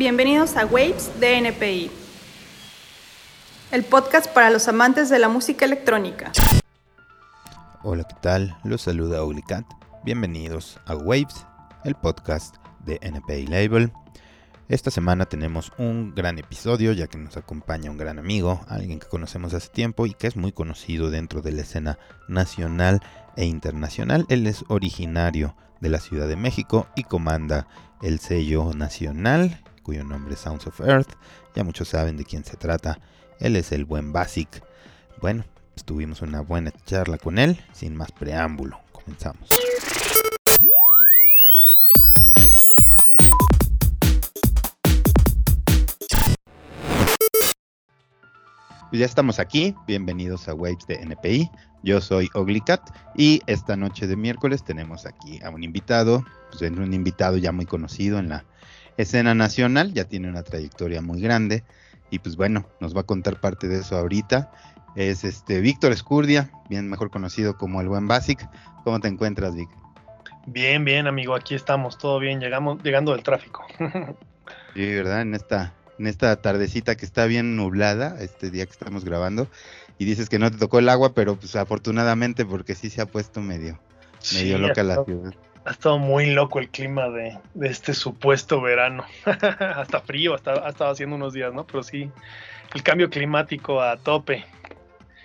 Bienvenidos a Waves de NPI, el podcast para los amantes de la música electrónica. Hola, ¿qué tal? Los saluda Ulicat. Bienvenidos a Waves, el podcast de NPI Label. Esta semana tenemos un gran episodio ya que nos acompaña un gran amigo, alguien que conocemos hace tiempo y que es muy conocido dentro de la escena nacional e internacional. Él es originario de la Ciudad de México y comanda el sello nacional cuyo nombre es Sounds of Earth. Ya muchos saben de quién se trata. Él es el buen Basic. Bueno, pues tuvimos una buena charla con él. Sin más preámbulo, comenzamos. Ya estamos aquí, bienvenidos a Waves de NPI. Yo soy Oglicat y esta noche de miércoles tenemos aquí a un invitado, pues un invitado ya muy conocido en la escena nacional, ya tiene una trayectoria muy grande y pues bueno, nos va a contar parte de eso ahorita. Es este Víctor Escurdia, bien mejor conocido como el buen Basic. ¿Cómo te encuentras, Vic? Bien, bien, amigo, aquí estamos, todo bien, llegamos llegando del tráfico. sí, ¿verdad? En esta en esta tardecita que está bien nublada, este día que estamos grabando, y dices que no te tocó el agua, pero pues afortunadamente porque sí se ha puesto medio, medio loca la ciudad ha estado muy loco el clima de, este supuesto verano. hasta frío, ha estado haciendo unos días, ¿no? Pero sí, el cambio climático a tope.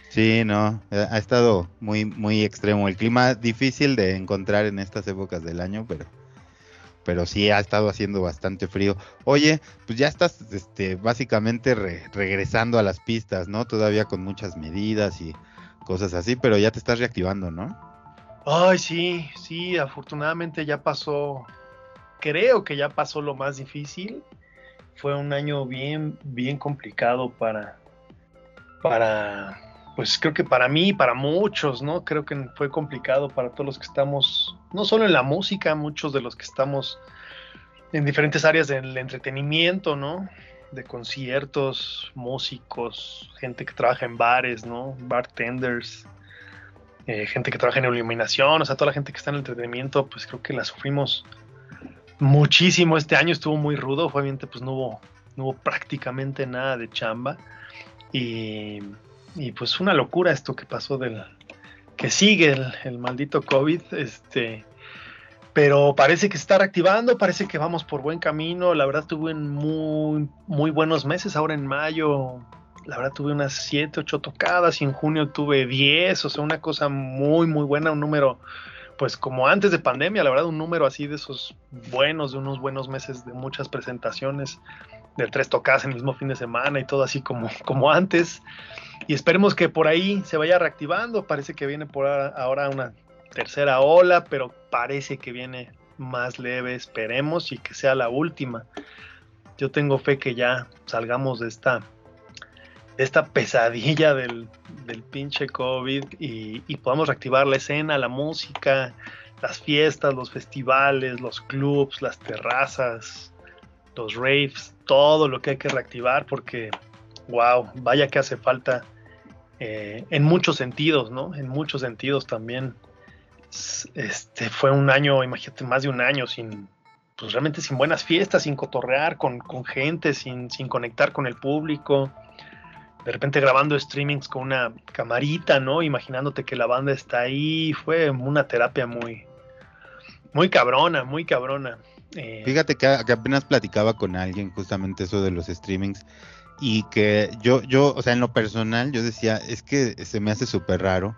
Sí, no, ha estado muy, muy extremo. El clima difícil de encontrar en estas épocas del año, pero, pero sí ha estado haciendo bastante frío. Oye, pues ya estás, este, básicamente regresando a las pistas, ¿no? Todavía con muchas medidas y cosas así, pero ya te estás reactivando, ¿no? Ay, sí, sí, afortunadamente ya pasó, creo que ya pasó lo más difícil. Fue un año bien, bien complicado para, para, pues creo que para mí, para muchos, ¿no? Creo que fue complicado para todos los que estamos, no solo en la música, muchos de los que estamos en diferentes áreas del entretenimiento, ¿no? De conciertos, músicos, gente que trabaja en bares, ¿no? Bartenders, eh, gente que trabaja en iluminación, o sea, toda la gente que está en el entretenimiento, pues creo que la sufrimos muchísimo. Este año estuvo muy rudo, obviamente pues no hubo, no hubo prácticamente nada de chamba. Y, y pues una locura esto que pasó del que sigue el, maldito COVID, este, pero parece que se está reactivando, parece que vamos por buen camino. La verdad tuve muy, muy buenos meses ahora en mayo la verdad tuve unas 7, 8 tocadas y en junio tuve 10, o sea, una cosa muy, muy buena, un número, pues como antes de pandemia, la verdad, un número así de esos buenos, de unos buenos meses de muchas presentaciones, de tres tocadas en el mismo fin de semana y todo así como, como antes. Y esperemos que por ahí se vaya reactivando, parece que viene por ahora una tercera ola, pero parece que viene más leve, esperemos, y que sea la última. Yo tengo fe que ya salgamos de esta esta pesadilla del, pinche COVID y, podamos reactivar la escena, la música, las fiestas, los festivales, los clubs, las terrazas, los raves, todo lo que hay que reactivar porque, wow, vaya que hace falta eh, en muchos sentidos, ¿no? En muchos sentidos también. Este fue un año, imagínate, más de un año sin, pues realmente sin buenas fiestas, sin cotorrear con, con gente, sin, sin conectar con el público de repente grabando streamings con una camarita, ¿no? Imaginándote que la banda está ahí, fue una terapia muy, muy cabrona, muy cabrona. Eh, Fíjate que, apenas platicaba con alguien justamente eso de los streamings y que yo, yo, o sea, en lo personal, yo decía, es que se me hace súper raro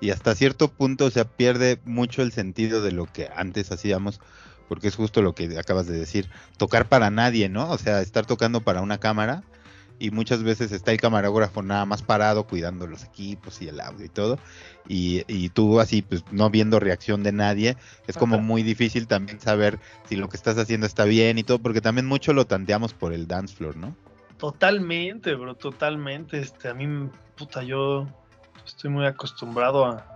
y hasta cierto punto, o sea, pierde mucho el sentido de lo que antes hacíamos, porque es justo lo que acabas de decir, tocar para nadie, ¿no? O sea, estar tocando para una cámara y muchas veces está el camarógrafo nada más parado cuidando los equipos y el audio y todo y, y tú así pues no viendo reacción de nadie es como muy difícil también saber si lo que estás haciendo está bien y todo porque también mucho lo tanteamos por el dance floor no totalmente bro totalmente este a mí puta yo estoy muy acostumbrado a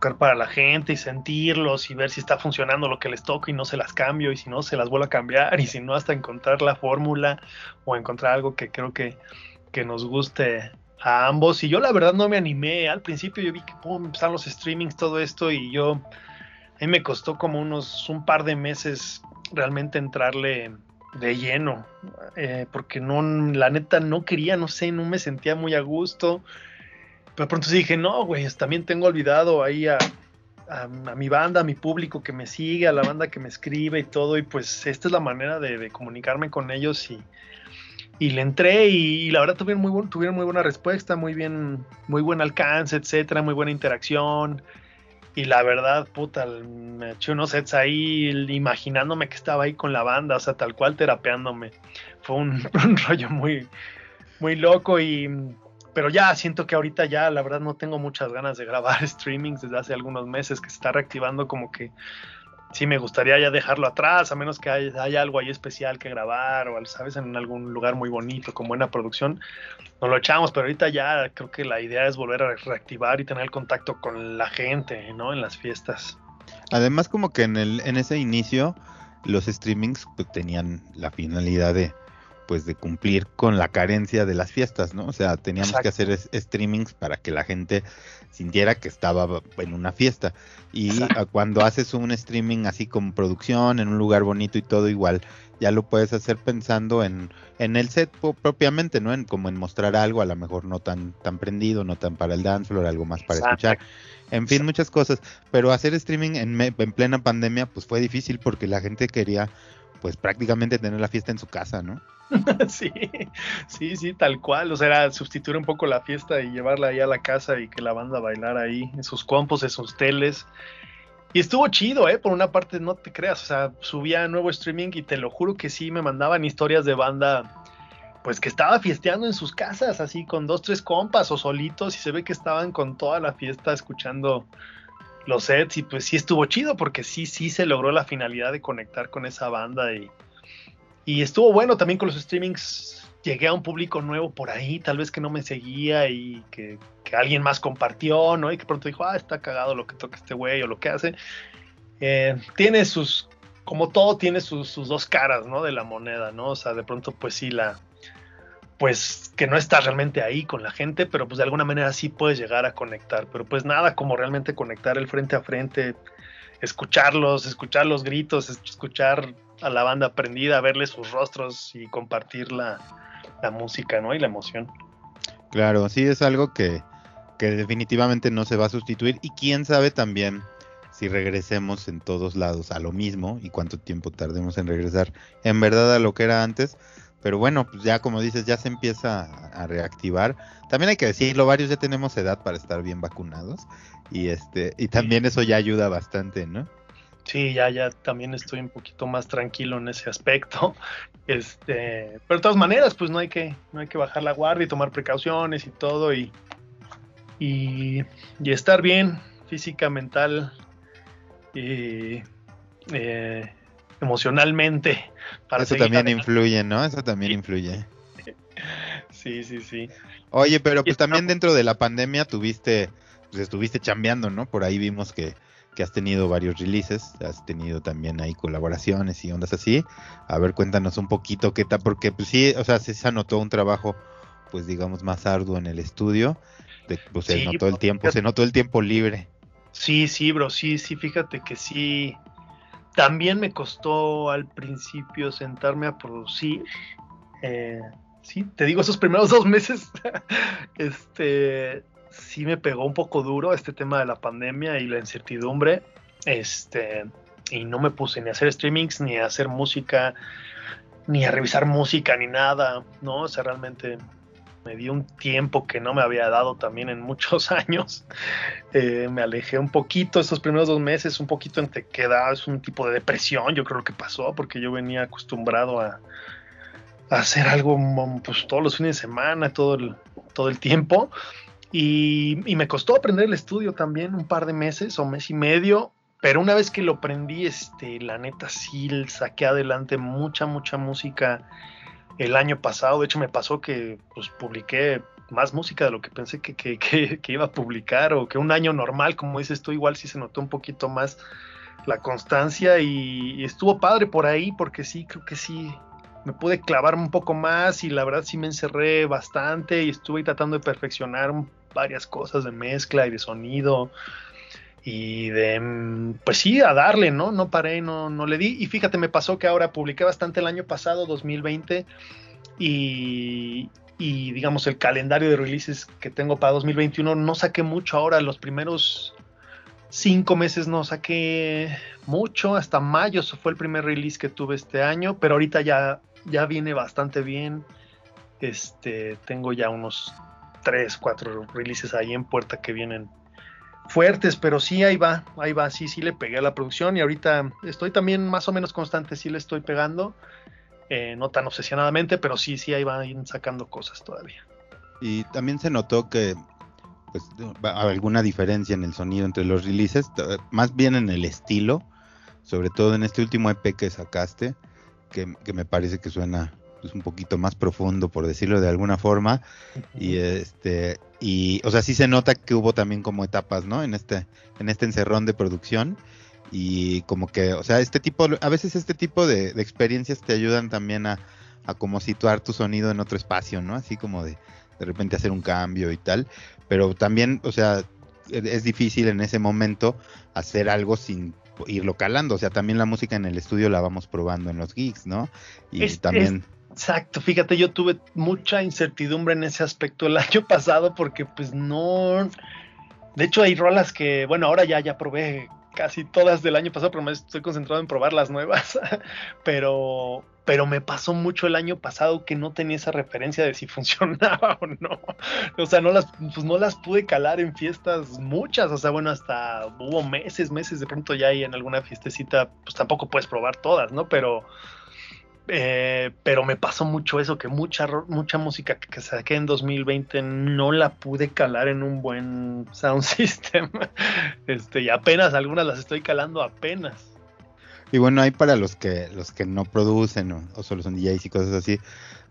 para la gente y sentirlos y ver si está funcionando lo que les toca y no se las cambio y si no se las vuelvo a cambiar y si no hasta encontrar la fórmula o encontrar algo que creo que, que nos guste a ambos y yo la verdad no me animé al principio yo vi que pum, los streamings todo esto y yo a mí me costó como unos un par de meses realmente entrarle de lleno, eh, porque no, la neta no quería, no sé, no me sentía muy a gusto. Pero pronto sí dije, no, güey, también tengo olvidado ahí a, a, mi banda, a mi público que me sigue, a la banda que me escribe y todo, y pues esta es la manera de, comunicarme con ellos y, y le entré y, la verdad tuvieron muy, tuvieron muy buena respuesta, muy bien, muy buen alcance, etcétera, muy buena interacción. Y la verdad, puta, me eché unos sets ahí imaginándome que estaba ahí con la banda, o sea, tal cual terapeándome. Fue un, un rollo muy, muy loco y pero ya siento que ahorita ya la verdad no tengo muchas ganas de grabar streamings desde hace algunos meses que se está reactivando como que sí me gustaría ya dejarlo atrás, a menos que haya, algo ahí especial que grabar o, sabes, en algún lugar muy bonito con buena producción, nos lo echamos, pero ahorita ya creo que la idea es volver a reactivar y tener el contacto con la gente, ¿no? En las fiestas. Además como que en, el, en ese inicio los streamings pues, tenían la finalidad de pues de cumplir con la carencia de las fiestas, ¿no? O sea, teníamos que hacer streamings para que la gente sintiera que estaba en una fiesta. Y cuando haces un streaming así con producción, en un lugar bonito y todo igual, ya lo puedes hacer pensando en, en el set propiamente, ¿no? En como en mostrar algo, a lo mejor no tan, tan prendido, no tan para el dance floor, algo más para escuchar. En fin, muchas cosas. Pero hacer streaming en, en plena pandemia, pues fue difícil porque la gente quería, pues prácticamente tener la fiesta en su casa, ¿no? sí, sí, sí, tal cual. O sea, era sustituir un poco la fiesta y llevarla ahí a la casa y que la banda bailara ahí en sus compos, en sus teles. Y estuvo chido, ¿eh? Por una parte, no te creas. O sea, subía nuevo streaming y te lo juro que sí me mandaban historias de banda, pues que estaba fiesteando en sus casas, así con dos, tres compas o solitos. Y se ve que estaban con toda la fiesta escuchando los sets. Y pues sí estuvo chido porque sí, sí se logró la finalidad de conectar con esa banda y y estuvo bueno también con los streamings. Llegué a un público nuevo por ahí, tal vez que no me seguía y que, alguien más compartió, ¿no? Y que pronto dijo, ah, está cagado lo que toca este güey o lo que hace. Eh, tiene sus, como todo, tiene sus, dos caras, ¿no? De la moneda, ¿no? O sea, de pronto, pues sí, la, pues que no estás realmente ahí con la gente, pero pues de alguna manera sí puedes llegar a conectar, pero pues nada como realmente conectar el frente a frente, escucharlos, escuchar los gritos, escuchar a la banda prendida, verle sus rostros y compartir la, música, ¿no? Y la emoción. Claro, sí es algo que, que definitivamente no se va a sustituir y quién sabe también si regresemos en todos lados a lo mismo y cuánto tiempo tardemos en regresar en verdad a lo que era antes. Pero bueno, pues ya como dices, ya se empieza a, reactivar. También hay que decirlo, varios ya tenemos edad para estar bien vacunados y este y también eso ya ayuda bastante, ¿no? Sí, ya, ya también estoy un poquito más tranquilo en ese aspecto. Este, pero de todas maneras, pues no hay que, no hay que bajar la guardia y tomar precauciones y todo y, y, estar bien física, mental y eh, emocionalmente. Para Eso también influye, ¿no? Eso también influye. Sí, sí, sí. Oye, pero pues también dentro de la pandemia tuviste, pues estuviste chambeando, ¿no? Por ahí vimos que, que has tenido varios releases, has tenido también ahí colaboraciones y ondas así. A ver, cuéntanos un poquito qué tal, porque pues sí, o sea, sí se anotó un trabajo, pues digamos, más arduo en el estudio. pues se notó el tiempo, se notó el tiempo libre. Sí, sí, bro, sí, sí, fíjate que sí. También me costó al principio sentarme a producir. Eh, sí, te digo, esos primeros dos meses, este, sí me pegó un poco duro este tema de la pandemia y la incertidumbre. Este, y no me puse ni a hacer streamings, ni a hacer música, ni a revisar música, ni nada, ¿no? O sea, realmente me di un tiempo que no me había dado también en muchos años. Eh, me alejé un poquito estos primeros dos meses, un poquito entre es un tipo de depresión, yo creo que pasó, porque yo venía acostumbrado a, hacer algo pues, todos los fines de semana, todo el, todo el tiempo. Y, me costó aprender el estudio también un par de meses o mes y medio, pero una vez que lo aprendí, este, la neta sí saqué adelante mucha, mucha música el año pasado. De hecho, me pasó que pues, publiqué más música de lo que pensé que, que, que, iba a publicar o que un año normal, como dices tú, igual sí se notó un poquito más la constancia y, estuvo padre por ahí porque sí, creo que sí, me pude clavar un poco más y la verdad sí me encerré bastante y estuve tratando de perfeccionar varias cosas de mezcla y de sonido. Y de, mm, pues sí, a darle, ¿no? No paré, no, no le di. Y fíjate, me pasó que ahora publiqué bastante el año pasado, 2020, y, y digamos el calendario de releases que tengo para 2021, no saqué mucho ahora, los primeros cinco meses no saqué mucho, hasta mayo fue el primer release que tuve este año, pero ahorita ya, ya viene bastante bien. Este, tengo ya unos tres, cuatro releases ahí en puerta que vienen fuertes, pero sí, ahí va, ahí va, sí, sí le pegué a la producción y ahorita estoy también más o menos constante, sí le estoy pegando, eh, no tan obsesionadamente, pero sí, sí, ahí van sacando cosas todavía. Y también se notó que pues alguna diferencia en el sonido entre los releases, más bien en el estilo, sobre todo en este último EP que sacaste, que, que me parece que suena pues, un poquito más profundo, por decirlo de alguna forma. Y este, y, o sea, sí se nota que hubo también como etapas, ¿no? En este, en este encerrón de producción. Y como que, o sea, este tipo, a veces este tipo de, experiencias te ayudan también a, a, como situar tu sonido en otro espacio, ¿no? Así como de de repente hacer un cambio y tal. Pero también, o sea, e, es difícil en ese momento hacer algo sin irlo calando. O sea, también la música en el estudio la vamos probando en los gigs, ¿no? Y también. Exacto, fíjate, yo tuve mucha incertidumbre en ese aspecto el año pasado porque pues no... De hecho hay rolas que, bueno, ahora ya, ya probé casi todas del año pasado, pero me estoy concentrado en probar las nuevas. pero, pero me pasó mucho el año pasado que no tenía esa referencia de si funcionaba o no. O sea, no las, pues no las pude calar en fiestas muchas. O sea, bueno, hasta hubo meses, meses de pronto ya y en alguna fiestecita, pues tampoco puedes probar todas, ¿no? Pero eh, pero me pasó mucho eso, que mucha, mucha música que saqué en 2020 no la pude calar en un buen sound system. Este, y apenas algunas las estoy calando apenas. Y bueno, hay para los que, los que no producen o, o solo son DJs y cosas así.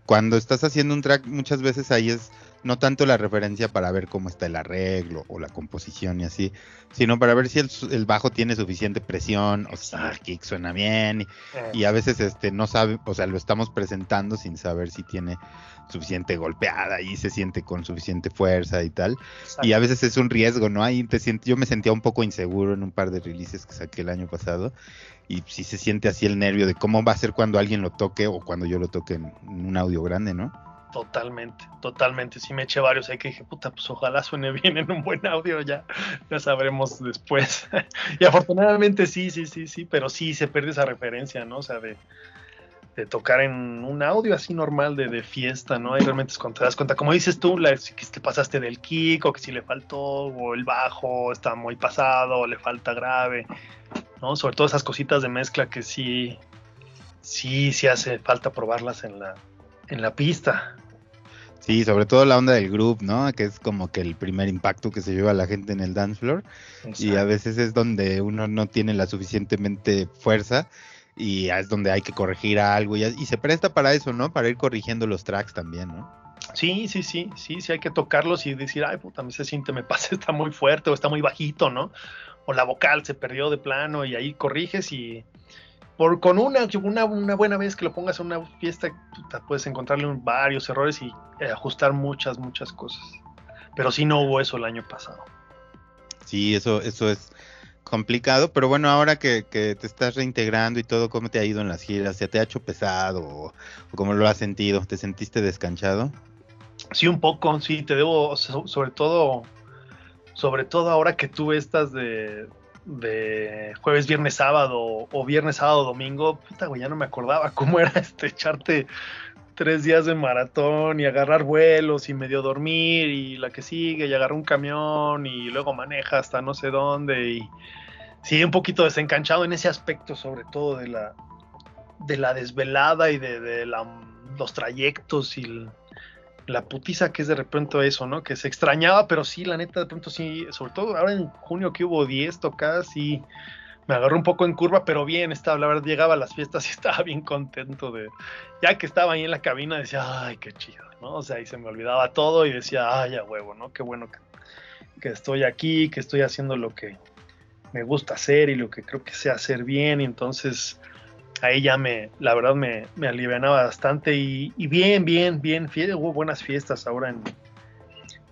Cuando estás haciendo un track, muchas veces ahí es no tanto la referencia para ver cómo está el arreglo o la composición y así, sino para ver si el, bajo tiene suficiente presión o si el kick suena bien y, a veces este no sabe, o sea, lo estamos presentando sin saber si tiene suficiente golpeada y se siente con suficiente fuerza y tal. Y a veces es un riesgo, ¿no? Ahí te yo me sentía un poco inseguro en un par de releases que saqué el año pasado y si se siente así el nervio de cómo va a ser cuando alguien lo toque o cuando yo lo toque en un audio grande, ¿no? Totalmente, totalmente. Sí me eché varios ahí que dije, puta, pues ojalá suene bien en un buen audio, ya, ya sabremos después. y afortunadamente sí, sí, sí, sí, pero sí se pierde esa referencia, ¿no? O sea, de, de tocar en un audio así normal de, de, fiesta, ¿no? Ahí realmente es cuando te das cuenta, como dices tú, que te pasaste del kick o que si le faltó, o el bajo está muy pasado, o le falta grave, ¿no? Sobre todo esas cositas de mezcla que sí, sí, sí hace falta probarlas en la, en la pista. Sí, sobre todo la onda del group, ¿no? Que es como que el primer impacto que se lleva a la gente en el dance floor. Y a veces es donde uno no tiene la suficientemente fuerza y es donde hay que corregir algo. Y, y se presta para eso, ¿no? Para ir corrigiendo los tracks también, ¿no? Sí, sí, sí, sí, sí hay que tocarlos y decir, ay, puta, me se siente, me pasa, está muy fuerte o está muy bajito, ¿no? O la vocal se perdió de plano y ahí corriges y, por, con una, una, buena vez que lo pongas en una fiesta, puedes encontrarle varios errores y eh, ajustar muchas, muchas cosas. Pero sí no hubo eso el año pasado. Sí, eso, eso es complicado, pero bueno, ahora que, te estás reintegrando y todo, ¿cómo te ha ido en las giras? ¿Se te ha hecho pesado o, cómo lo has sentido? ¿Te sentiste descanchado? Sí, un poco, sí, te debo, sobre todo, sobre todo ahora que tuve estas de, de jueves, viernes, sábado o viernes, sábado, domingo, puta, güey, ya no me acordaba cómo era este echarte tres días de maratón y agarrar vuelos y medio dormir y la que sigue y agarrar un camión y luego maneja hasta no sé dónde y sí, un poquito desencanchado en ese aspecto, sobre todo de la, de la desvelada y de, de los trayectos y la putiza que es de repente eso, ¿no? Que se extrañaba, pero sí, la neta, de pronto sí, sobre todo ahora en junio que hubo 10 tocadas, y me agarró un poco en curva, pero bien, estaba, la verdad, llegaba a las fiestas y estaba bien contento de, ya que estaba ahí en la cabina, decía, ay, qué chido, ¿no? O sea, ahí se me olvidaba todo y decía, ay, a huevo, ¿no? Qué bueno que, que estoy aquí, que estoy haciendo lo que me gusta hacer y lo que creo que sé hacer bien, y entonces ahí ya me, la verdad me, alivianaba bastante y, bien, bien, bien, hubo buenas fiestas ahora en,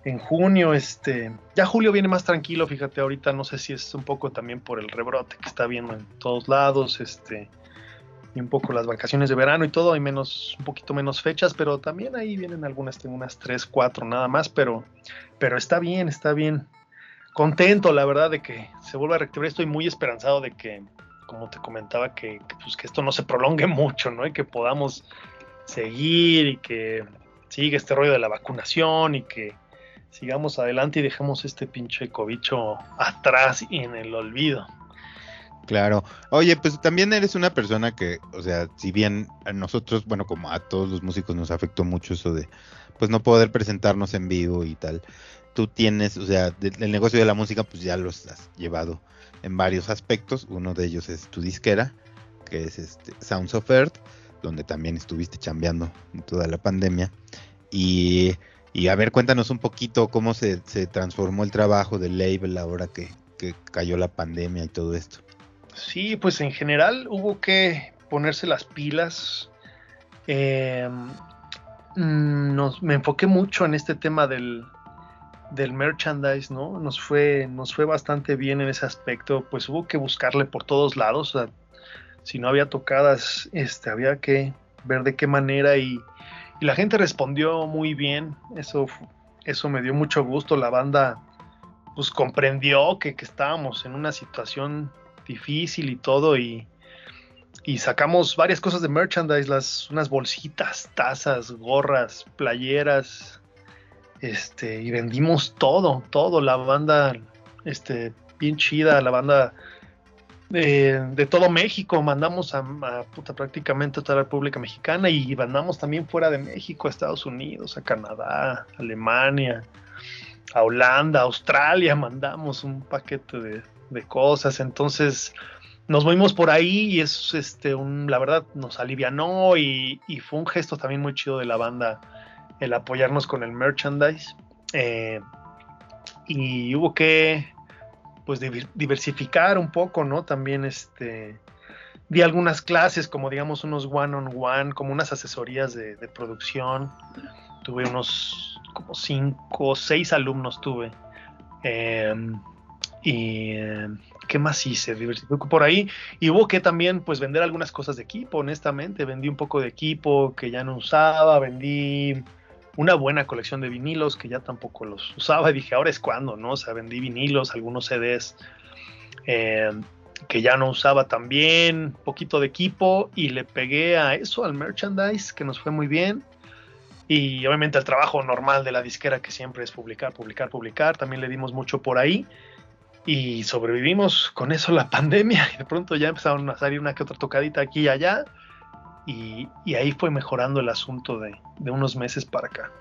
en junio, este, ya julio viene más tranquilo, fíjate, ahorita no sé si es un poco también por el rebrote que está viendo en todos lados, este, y un poco las vacaciones de verano y todo, hay menos, un poquito menos fechas, pero también ahí vienen algunas, tengo unas 3, 4 nada más, pero, pero está bien, está bien. Contento, la verdad, de que se vuelva a reactivar. Estoy muy esperanzado de que, como te comentaba, que, pues, que esto no se prolongue mucho, ¿no? Y que podamos seguir y que siga este rollo de la vacunación y que sigamos adelante y dejemos este pinche cobicho atrás y en el olvido. Claro. Oye, pues también eres una persona que, o sea, si bien a nosotros, bueno, como a todos los músicos nos afectó mucho eso de, pues no poder presentarnos en vivo y tal. Tú tienes, o sea, el negocio de la música, pues ya lo has llevado en varios aspectos. Uno de ellos es tu disquera, que es este Sounds of Earth, donde también estuviste chambeando en toda la pandemia. Y, y a ver, cuéntanos un poquito cómo se, se transformó el trabajo del label ahora que, que cayó la pandemia y todo esto. Sí, pues en general hubo que ponerse las pilas. Em, mm, nos, me enfoqué mucho en este tema del, del merchandise, ¿no? Nos fue, nos fue bastante bien en ese aspecto. Pues hubo que buscarle por todos lados. si no había tocadas, este, había que ver de qué manera y, y la gente respondió muy bien. Eso, eso me dio mucho gusto. La banda pues comprendió que, que estábamos en una situación difícil y todo y, y sacamos varias cosas de merchandise, las, unas bolsitas, tazas, gorras, playeras, este, y vendimos todo, todo, la banda, este, bien chida, la banda de, todo México, mandamos a, puta, prácticamente a toda la República Mexicana y mandamos también fuera de México, a Estados Unidos, a Canadá, Alemania, a Holanda, Australia, mandamos un paquete de, cosas. Entonces nos movimos por ahí y es este un, la verdad nos alivianó y fue un gesto también muy chido de la banda el apoyarnos con el merchandise. Eh, y hubo que pues diversificar un poco, ¿no? También este di algunas clases, como digamos unos one on one, como unas asesorías de, producción. Tuve unos como cinco o seis alumnos tuve. Em, y qué más hice, diversifico por ahí. Y hubo que también pues vender algunas cosas de equipo, honestamente. Vendí un poco de equipo que ya no usaba, vendí una buena colección de vinilos que ya tampoco los usaba. Y dije, ahora es cuando, ¿no? O sea, vendí vinilos, algunos CDs eh, que ya no usaba también, poquito de equipo y le pegué a eso, al merchandise, que nos fue muy bien. Y obviamente el trabajo normal de la disquera que siempre es publicar, publicar, publicar, también le dimos mucho por ahí y sobrevivimos con eso la pandemia y de pronto ya empezaron a salir una que otra tocadita aquí y allá y, ahí fue mejorando el asunto de, unos meses para acá.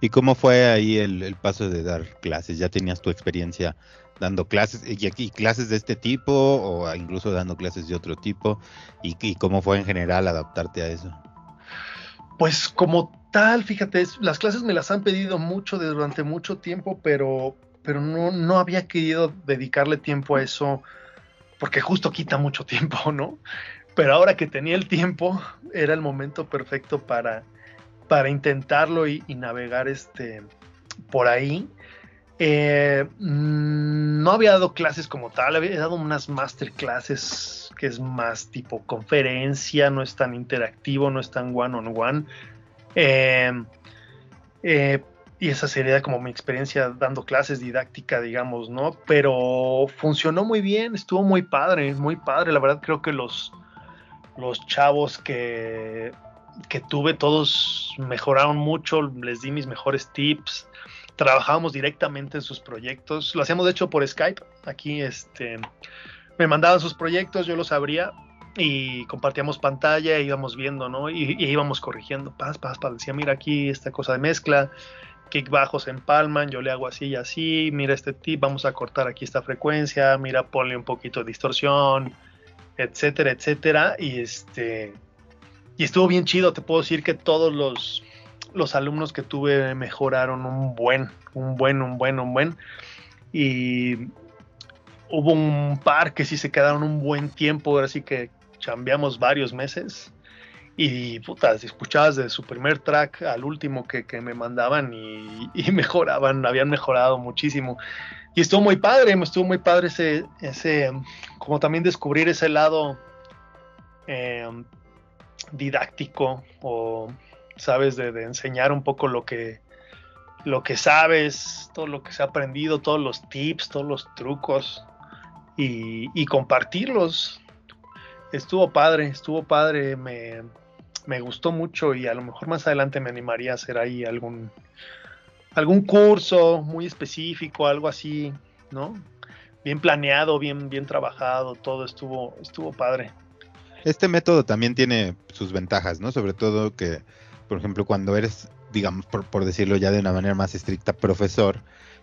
¿Y cómo fue ahí el, paso de dar clases? ¿Ya tenías tu experiencia dando clases y, aquí clases de este tipo o incluso dando clases de otro tipo? ¿Y, y cómo fue en general adaptarte a eso? Pues como tal, fíjate, las clases me las han pedido mucho durante mucho tiempo, pero pero no, no había querido dedicarle tiempo a eso porque justo quita mucho tiempo, ¿no? Pero ahora que tenía el tiempo, era el momento perfecto para, para intentarlo y, navegar este, por ahí. Eh, mm, no había dado clases como tal, había dado unas masterclasses que es más tipo conferencia, no es tan interactivo, no es tan one on one. Eh, eh, y esa sería como mi experiencia dando clases didáctica, digamos, ¿no? Pero funcionó muy bien, estuvo muy padre, muy padre. La verdad creo que los, los chavos que, que tuve, todos mejoraron mucho, les di mis mejores tips, trabajábamos directamente en sus proyectos, lo hacíamos de hecho por Skype, aquí este, me mandaban sus proyectos, yo los abría y compartíamos pantalla, íbamos viendo, ¿no? Y, y íbamos corrigiendo, paz, paz, paz, decía, mira aquí esta cosa de mezcla, kick bajos en palman, yo le hago así y así, mira este tip, vamos a cortar aquí esta frecuencia, mira, ponle un poquito de distorsión, etcétera, etcétera, y este, y estuvo bien chido, te puedo decir que todos los, los alumnos que tuve mejoraron un buen, un buen, un buen, un buen, y hubo un par que sí se quedaron un buen tiempo, así que chambeamos varios meses, Y puta, si escuchabas de su primer track al último que, me mandaban y, mejoraban, habían mejorado muchísimo. Y estuvo muy padre, me estuvo muy padre ese, ese como también descubrir ese lado em, didáctico o, sabes, de, de, enseñar un poco lo que, lo que sabes, todo lo que se ha aprendido, todos los tips, todos los trucos y, y compartirlos. Estuvo padre, estuvo padre, me, me gustó mucho y a lo mejor más adelante me animaría a hacer ahí algún, algún curso muy específico, algo así, ¿no? Bien planeado, bien, bien trabajado, todo estuvo, estuvo padre. Este método también tiene sus ventajas, ¿no? Sobre todo que, por ejemplo, cuando eres, digamos, por, por decirlo ya de una manera más estricta, profesor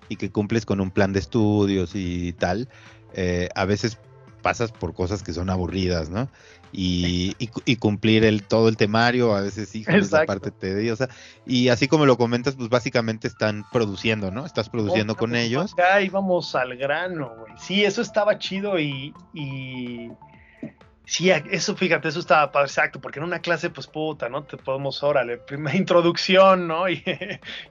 y que cumples con un plan de estudios y tal, eh, a veces pasas por cosas que son aburridas, ¿no? Y, y, cumplir el, todo el temario, a veces sí, esa parte tediosa. Y así como lo comentas, pues básicamente están produciendo, ¿no? Estás produciendo con ellos. Acá íbamos al grano, güey. Sí, eso estaba chido y, y Sí, eso fíjate, eso estaba exacto, porque en una clase, pues puta, ¿no? Te podemos, órale, primera introducción, ¿no? Y,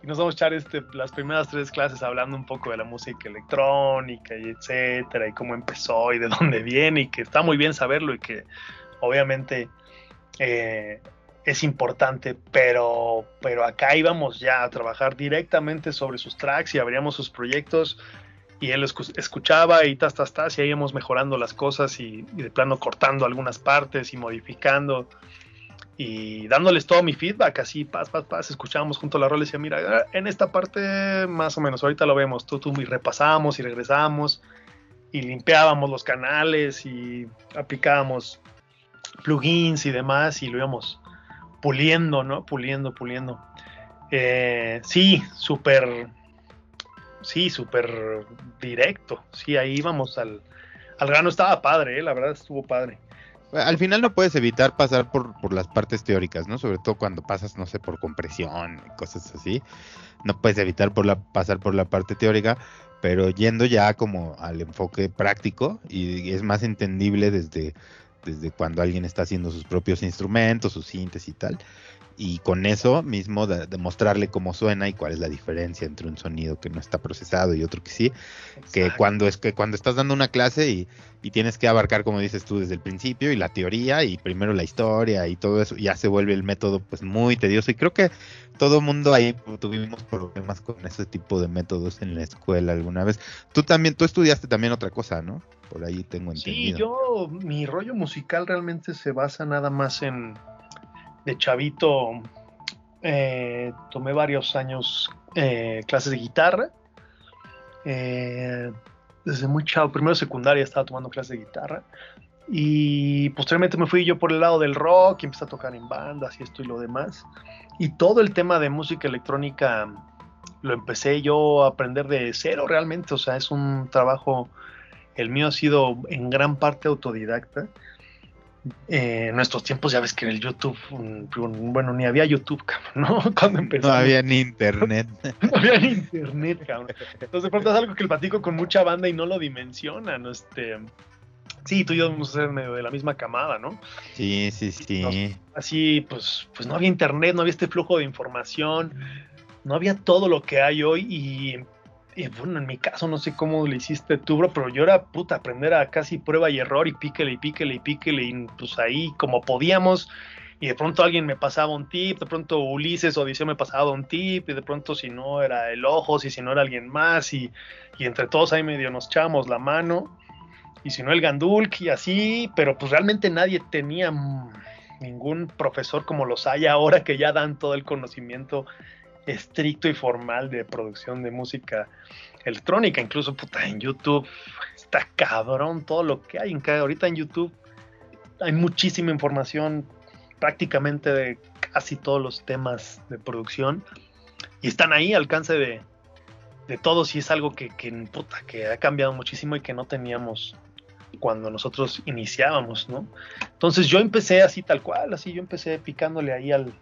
nos vamos a echar este, las primeras tres clases hablando un poco de la música electrónica y etcétera, y cómo empezó y de dónde viene, y que está muy bien saberlo y que obviamente eh, es importante, pero, pero acá íbamos ya a trabajar directamente sobre sus tracks y abríamos sus proyectos y él escuchaba y tas, tas, tas, y íbamos mejorando las cosas y, de plano cortando algunas partes y modificando y dándoles todo mi feedback, así, paz, paz, paz, escuchábamos junto a la rola y decía, mira, en esta parte más o menos, ahorita lo vemos, tú, tú, y repasamos y regresamos y limpiábamos los canales y aplicábamos plugins y demás y lo íbamos puliendo, ¿no? Puliendo, puliendo. Eh, sí, súper sí, súper directo. Sí, ahí íbamos al, al grano. Estaba padre, ¿eh? la verdad estuvo padre. Al final no puedes evitar pasar por, por, las partes teóricas, ¿no? Sobre todo cuando pasas, no sé, por compresión y cosas así. No puedes evitar por la, pasar por la parte teórica, pero yendo ya como al enfoque práctico y es más entendible desde, desde cuando alguien está haciendo sus propios instrumentos, sus síntesis y tal y con eso mismo demostrarle cómo suena y cuál es la diferencia entre un sonido que no está procesado y otro que sí. Que cuando es que cuando estás dando una clase y, tienes que abarcar, como dices tú, desde el principio y la teoría y primero la historia y todo eso, ya se vuelve el método pues muy tedioso. Y creo que todo mundo ahí tuvimos problemas con ese tipo de métodos en la escuela alguna vez. Tú también, tú estudiaste también otra cosa, ¿no? Por ahí tengo entendido. Sí, yo, mi rollo musical realmente se basa nada más en de chavito eh, tomé varios años eh, clases de guitarra. Eh, desde muy chavo, primero secundaria estaba tomando clases de guitarra. Y posteriormente me fui yo por el lado del rock y empecé a tocar en bandas y esto y lo demás. Y todo el tema de música electrónica lo empecé yo a aprender de cero realmente. O sea, es un trabajo, el mío ha sido en gran parte autodidacta eh, en nuestros tiempos ya ves que en el YouTube, bueno, ni había YouTube, ¿no? Cuando empezó. No había ni internet. no había ni internet, cabrón. Entonces, de pronto es algo que el platico con mucha banda y no lo dimensionan, este... Sí, tú y yo vamos a ser medio de la misma camada, ¿no? Sí, sí, sí. así, pues, pues no había internet, no había este flujo de información, no había todo lo que hay hoy y y bueno, en mi caso no sé cómo le hiciste tú, bro, pero yo era puta aprender a casi prueba y error y píquele y píquele y píquele y pues ahí como podíamos. Y de pronto alguien me pasaba un tip, de pronto Ulises o Odiseo me pasaba un tip y de pronto si no era el Ojos y si no era alguien más y, y entre todos ahí medio nos echamos la mano. Y si no el Gandulk y así, pero pues realmente nadie tenía ningún profesor como los hay ahora que ya dan todo el conocimiento estricto y formal de producción de música electrónica. Incluso, puta, en YouTube está cabrón todo lo que hay. Ahorita en YouTube hay muchísima información prácticamente de casi todos los temas de producción y están ahí al alcance de, de todos y es algo que, que, puta, que ha cambiado muchísimo y que no teníamos cuando nosotros iniciábamos, ¿no? Entonces yo empecé así tal cual, así yo empecé picándole ahí al,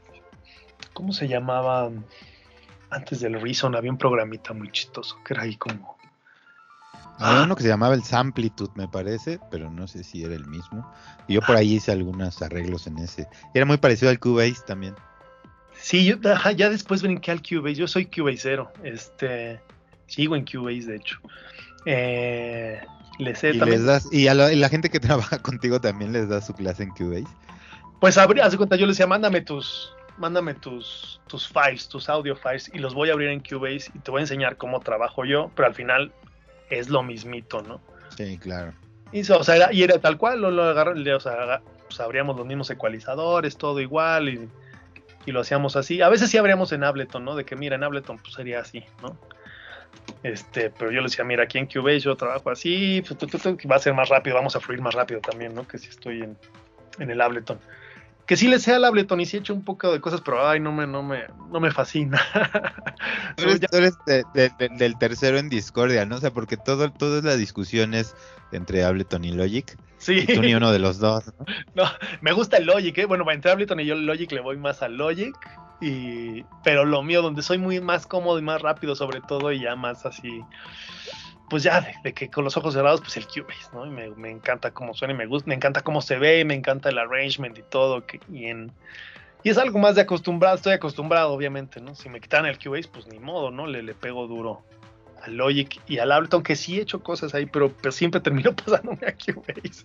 ¿cómo se llamaba? Antes del Reason había un programita muy chistoso que era ahí como Había uno que se llamaba el Samplitude, me parece, pero no sé si era el mismo. Y yo por ahí hice algunos arreglos en ese. Era muy parecido al Cubase también. Sí, yo, ya después brinqué al Cubase. Yo soy Cubasero. Este, sigo en Cubase, de hecho. Eh, les ¿Y, les das, y a la, gente que trabaja contigo también les das su clase en Cubase. Pues hace cuenta, yo les decía, mándame tus, mándame tus, tus files, tus audio files, y los voy a abrir en Cubase y te voy a enseñar cómo trabajo yo, pero al final es lo mismito, ¿no? Sí, claro. Y, o sea, y era tal cual, lo, lo o sea, pues abríamos los mismos ecualizadores, todo igual, y, lo hacíamos así. A veces sí abríamos en Ableton, ¿no? De que, mira, en Ableton pues sería así, ¿no? Este, pero yo le decía, mira, aquí en Cubase yo trabajo así, pues, va a ser más rápido, vamos a fluir más rápido también, ¿no? Que si estoy en, en el Ableton que sí le sea al Ableton y sí he hecho un poco de cosas, pero ay, no me, no me, no me fascina. Tú eres, del tercero en discordia, ¿no? O sea, porque todo, todas las discusiones entre Ableton y Logic. Sí. Y tú ni uno de los dos, ¿no? No, me gusta el Logic, ¿eh? Bueno, entre Ableton y yo Logic le voy más al Logic. Y, pero lo mío, donde soy muy más cómodo y más rápido, sobre todo, y ya más así pues ya de, que con los ojos cerrados, pues el Cubase, ¿no? Y me, encanta cómo suena y me gusta, me encanta cómo se ve, me encanta el arrangement y todo, que, y, en, y es algo más de acostumbrado, estoy acostumbrado, obviamente, ¿no? Si me quitan el Cubase, pues ni modo, ¿no? Le, le pego duro al Logic y al Ableton, que sí he hecho cosas ahí, pero, pero siempre termino pasándome a Cubase.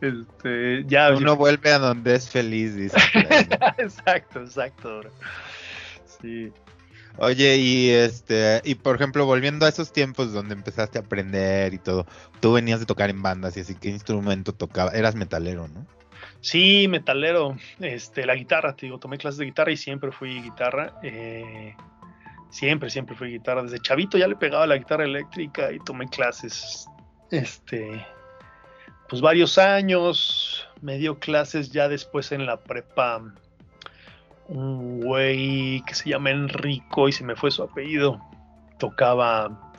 Este, ya, Uno vuelve a donde es feliz, dice. exacto, exacto. Sí. Oye, y este, y por ejemplo, volviendo a esos tiempos donde empezaste a aprender y todo, tú venías de tocar en bandas y así, ¿qué instrumento tocaba? Eras metalero, ¿no? Sí, metalero, este, la guitarra, te digo, tomé clases de guitarra y siempre fui guitarra, eh, siempre, siempre fui guitarra, desde chavito ya le pegaba la guitarra eléctrica y tomé clases, este, pues varios años, me dio clases ya después en la prepa, un güey que se llama Enrico y se me fue su apellido. Tocaba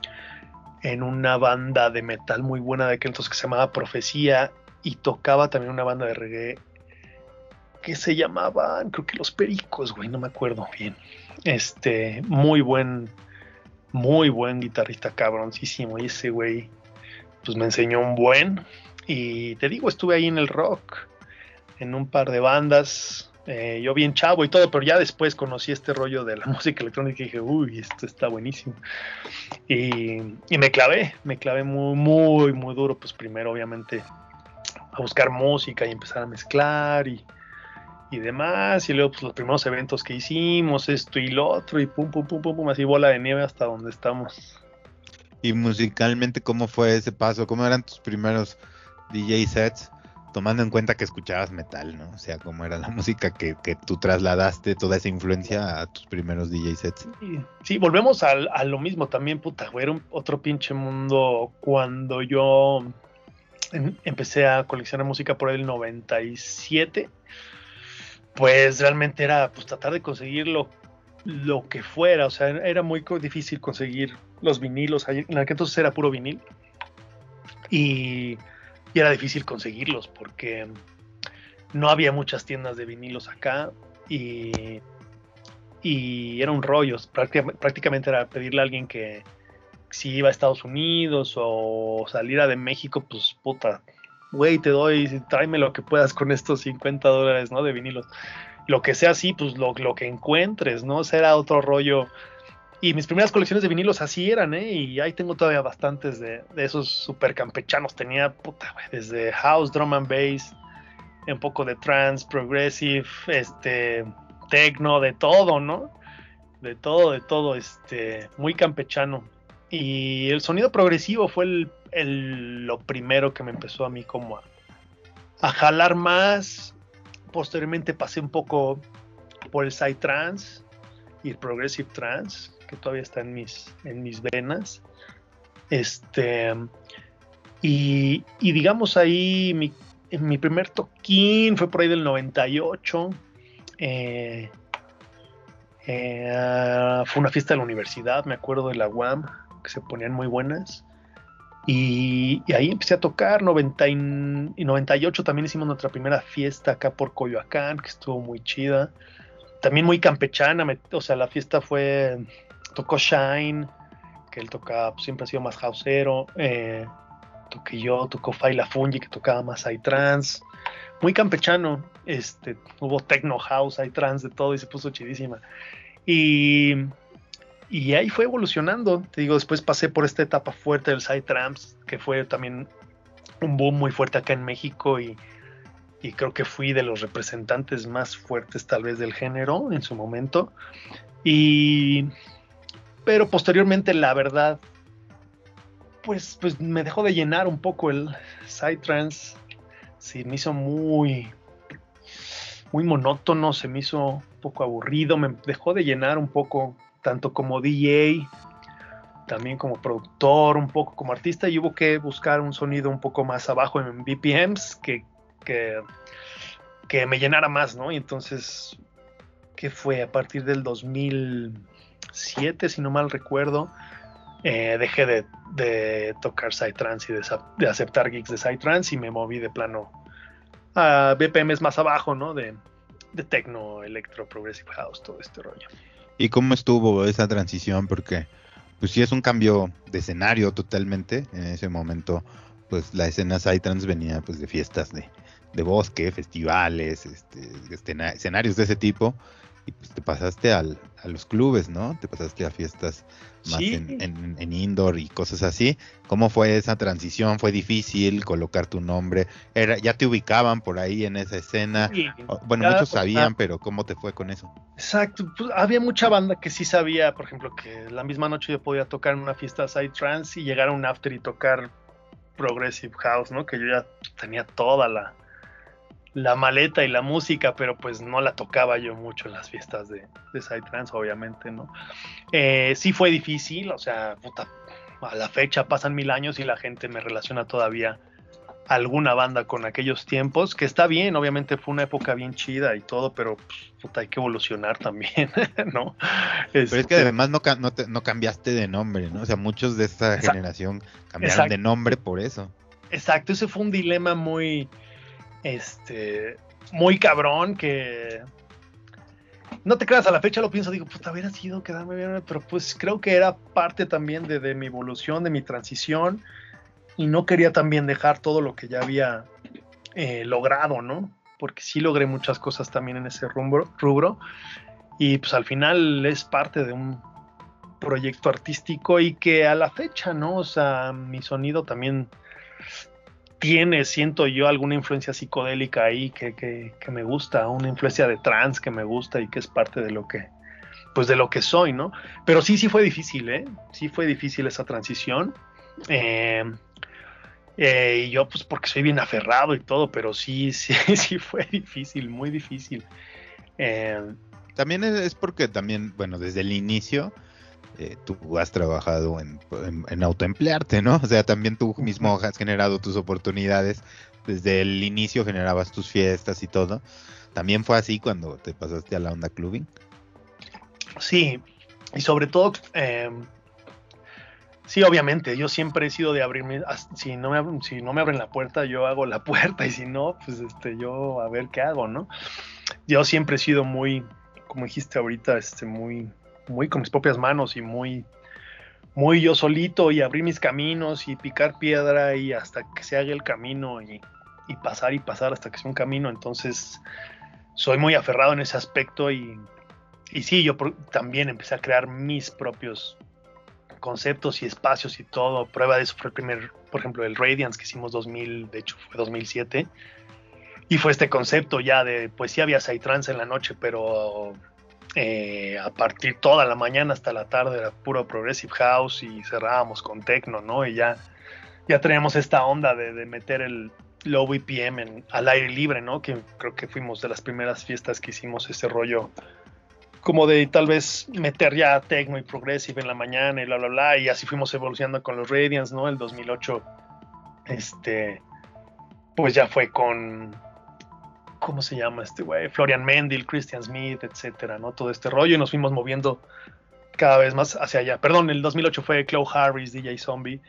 en una banda de metal muy buena de aquel entonces que se llamaba Profecía y tocaba también una banda de reggae que se llamaba, creo que Los Pericos, güey, no me acuerdo bien. Este, muy buen, muy buen guitarrista cabroncísimo y ese güey pues me enseñó un buen y te digo, estuve ahí en el rock en un par de bandas eh, yo bien chavo y todo, pero ya después conocí este rollo de la música electrónica y dije, uy, esto está buenísimo. Y, me clavé, me clavé muy, muy, muy duro, pues primero obviamente a buscar música y empezar a mezclar y, y demás, y luego pues los primeros eventos que hicimos, esto y lo otro, y pum, pum, pum, pum, pum, así bola de nieve hasta donde estamos. Y musicalmente, ¿cómo fue ese paso? ¿Cómo eran tus primeros DJ sets? Tomando en cuenta que escuchabas metal, ¿no? O sea, cómo era la música que, tú trasladaste, toda esa influencia a tus primeros DJ sets. Sí, volvemos a, lo mismo también, puta, güey, era otro pinche mundo cuando yo empecé a coleccionar música por el 97, pues realmente era pues tratar de conseguir lo, que fuera, o sea, era muy difícil conseguir los vinilos, en aquel entonces era puro vinil. Y y era difícil conseguirlos porque no había muchas tiendas de vinilos acá y, y era un rollo. Prácticamente era pedirle a alguien que si iba a Estados Unidos o saliera de México, pues puta, güey, te doy, tráeme lo que puedas con estos 50 dólares, ¿no? De vinilos. Lo que sea así, pues lo, lo que encuentres, ¿no? Será otro rollo y mis primeras colecciones de vinilos así eran, ¿eh? Y ahí tengo todavía bastantes de, esos super campechanos. Tenía, puta, güey, desde house, drum and bass, un poco de trance, progressive, este, techno, de todo, ¿no? De todo, de todo, este, muy campechano. Y el sonido progresivo fue el, lo primero que me empezó a mí como a, a jalar más. Posteriormente pasé un poco por el side trance y el progressive trance que todavía está en mis, en mis venas. Este, y, digamos ahí, mi, mi, primer toquín fue por ahí del 98. Eh, eh, fue una fiesta de la universidad, me acuerdo de la UAM, que se ponían muy buenas. Y, ahí empecé a tocar, 90 y, 98 también hicimos nuestra primera fiesta acá por Coyoacán, que estuvo muy chida. También muy campechana, o sea, la fiesta fue tocó Shine, que él tocaba, pues, siempre ha sido más houseero. Eh, toqué yo, tocó Faila Fungi, que tocaba más trans Muy campechano, este, hubo techno house, trans de todo y se puso chidísima. Y, y ahí fue evolucionando. Te digo, después pasé por esta etapa fuerte del trans que fue también un boom muy fuerte acá en México y, y creo que fui de los representantes más fuertes tal vez del género en su momento. Y pero posteriormente la verdad pues pues me dejó de llenar un poco el psytrance. Sí, me hizo muy muy monótono, se me hizo un poco aburrido, me dejó de llenar un poco tanto como DJ, también como productor, un poco como artista y hubo que buscar un sonido un poco más abajo en BPMs que que, me llenara más, ¿no? Y entonces, ¿qué fue? A partir del 2007, si no mal recuerdo, eh, dejé de, de tocar Psytrance y de, de, aceptar gigs de Psytrance y me moví de plano a BPMs más abajo, ¿no? De, de techno, electro, progressive house, todo este rollo. ¿Y cómo estuvo esa transición? Porque, pues sí es un cambio de escenario totalmente. En ese momento, pues la escena Psytrance venía pues de fiestas de de bosque, festivales, este, escenarios de ese tipo, y pues te pasaste al, a los clubes, ¿no? Te pasaste a fiestas más en, indoor y cosas así. ¿Cómo fue esa transición? ¿Fue difícil colocar tu nombre? Era, ¿Ya te ubicaban por ahí en esa escena? bueno, muchos sabían, pero ¿cómo te fue con eso? Exacto, pues, había mucha banda que sí sabía, por ejemplo, que la misma noche yo podía tocar en una fiesta side trance y llegar a un after y tocar progressive house, ¿no? Que yo ya tenía toda la, la maleta y la música, pero pues no la tocaba yo mucho en las fiestas de, de Psytrance, obviamente, ¿no? Eh, sí fue difícil, o sea, puta, a la fecha pasan mil años y la gente me relaciona todavía alguna banda con aquellos tiempos, que está bien, obviamente fue una época bien chida y todo, pero pues, puta, hay que evolucionar también, ¿no? Pero es que este además no, no, cambiaste de nombre, ¿no? O sea, muchos de esta generación cambiaron de nombre por eso. Exacto, ese fue un dilema muy, este, muy cabrón que no te creas, a la fecha lo pienso, digo, puta, hubiera sido quedarme bien, pero pues creo que era parte también de, mi evolución, de mi transición, y no quería también dejar todo lo que ya había eh, logrado, ¿no? Porque sí logré muchas cosas también en ese rubro, rubro, y pues al final es parte de un proyecto artístico y que a la fecha, ¿no? O sea, mi sonido también tiene, siento yo, alguna influencia psicodélica ahí que, me gusta, una influencia de trans que me gusta y que es parte de lo que, pues de lo que soy, ¿no? Pero sí, sí fue difícil, ¿eh? Sí fue difícil esa transición. Eh, eh, y yo, pues porque soy bien aferrado y todo, pero sí, sí, sí fue difícil, muy difícil. Eh, también es porque también, bueno, desde el inicio eh, tú has trabajado en, autoemplearte, ¿no? O sea, también tú mismo has generado tus oportunidades. Desde el inicio generabas tus fiestas y todo. ¿También fue así cuando te pasaste a la onda clubbing? Sí, y sobre todo, em, sí, obviamente, yo siempre he sido de abrirme, si no, me, si no me abren la puerta, yo hago la puerta, y si no, pues este, yo a ver qué hago, ¿no? Yo siempre he sido muy, como dijiste ahorita, este, muy muy con mis propias manos y muy, muy yo solito y abrir mis caminos y picar piedra y hasta que se haga el camino y, pasar y pasar hasta que sea un camino. Entonces, soy muy aferrado en ese aspecto y, y sí, yo también empecé a crear mis propios conceptos y espacios y todo. Prueba de eso fue el primer, por ejemplo, el Radiance que hicimos 2000, de hecho fue 2007. Y fue este concepto ya de, pues sí había trance en la noche, pero eh, a partir toda la mañana hasta la tarde era puro progressive house y cerrábamos con techno, ¿no? Y ya, ya teníamos esta onda de, meter el low BPM al aire libre, ¿no? Que creo que fuimos de las primeras fiestas que hicimos ese rollo como de tal vez meter ya techno y progressive en la mañana y bla, bla, bla. Y así fuimos evolucionando con los Radiants, ¿no? El 2008, este, pues ya fue con ¿cómo se llama este güey? Florian Mendel, Christian Smith, etcétera, ¿no? Todo este rollo y nos fuimos moviendo cada vez más hacia allá. Perdón, el 2008 fue Chloe Harris, DJ Zombie,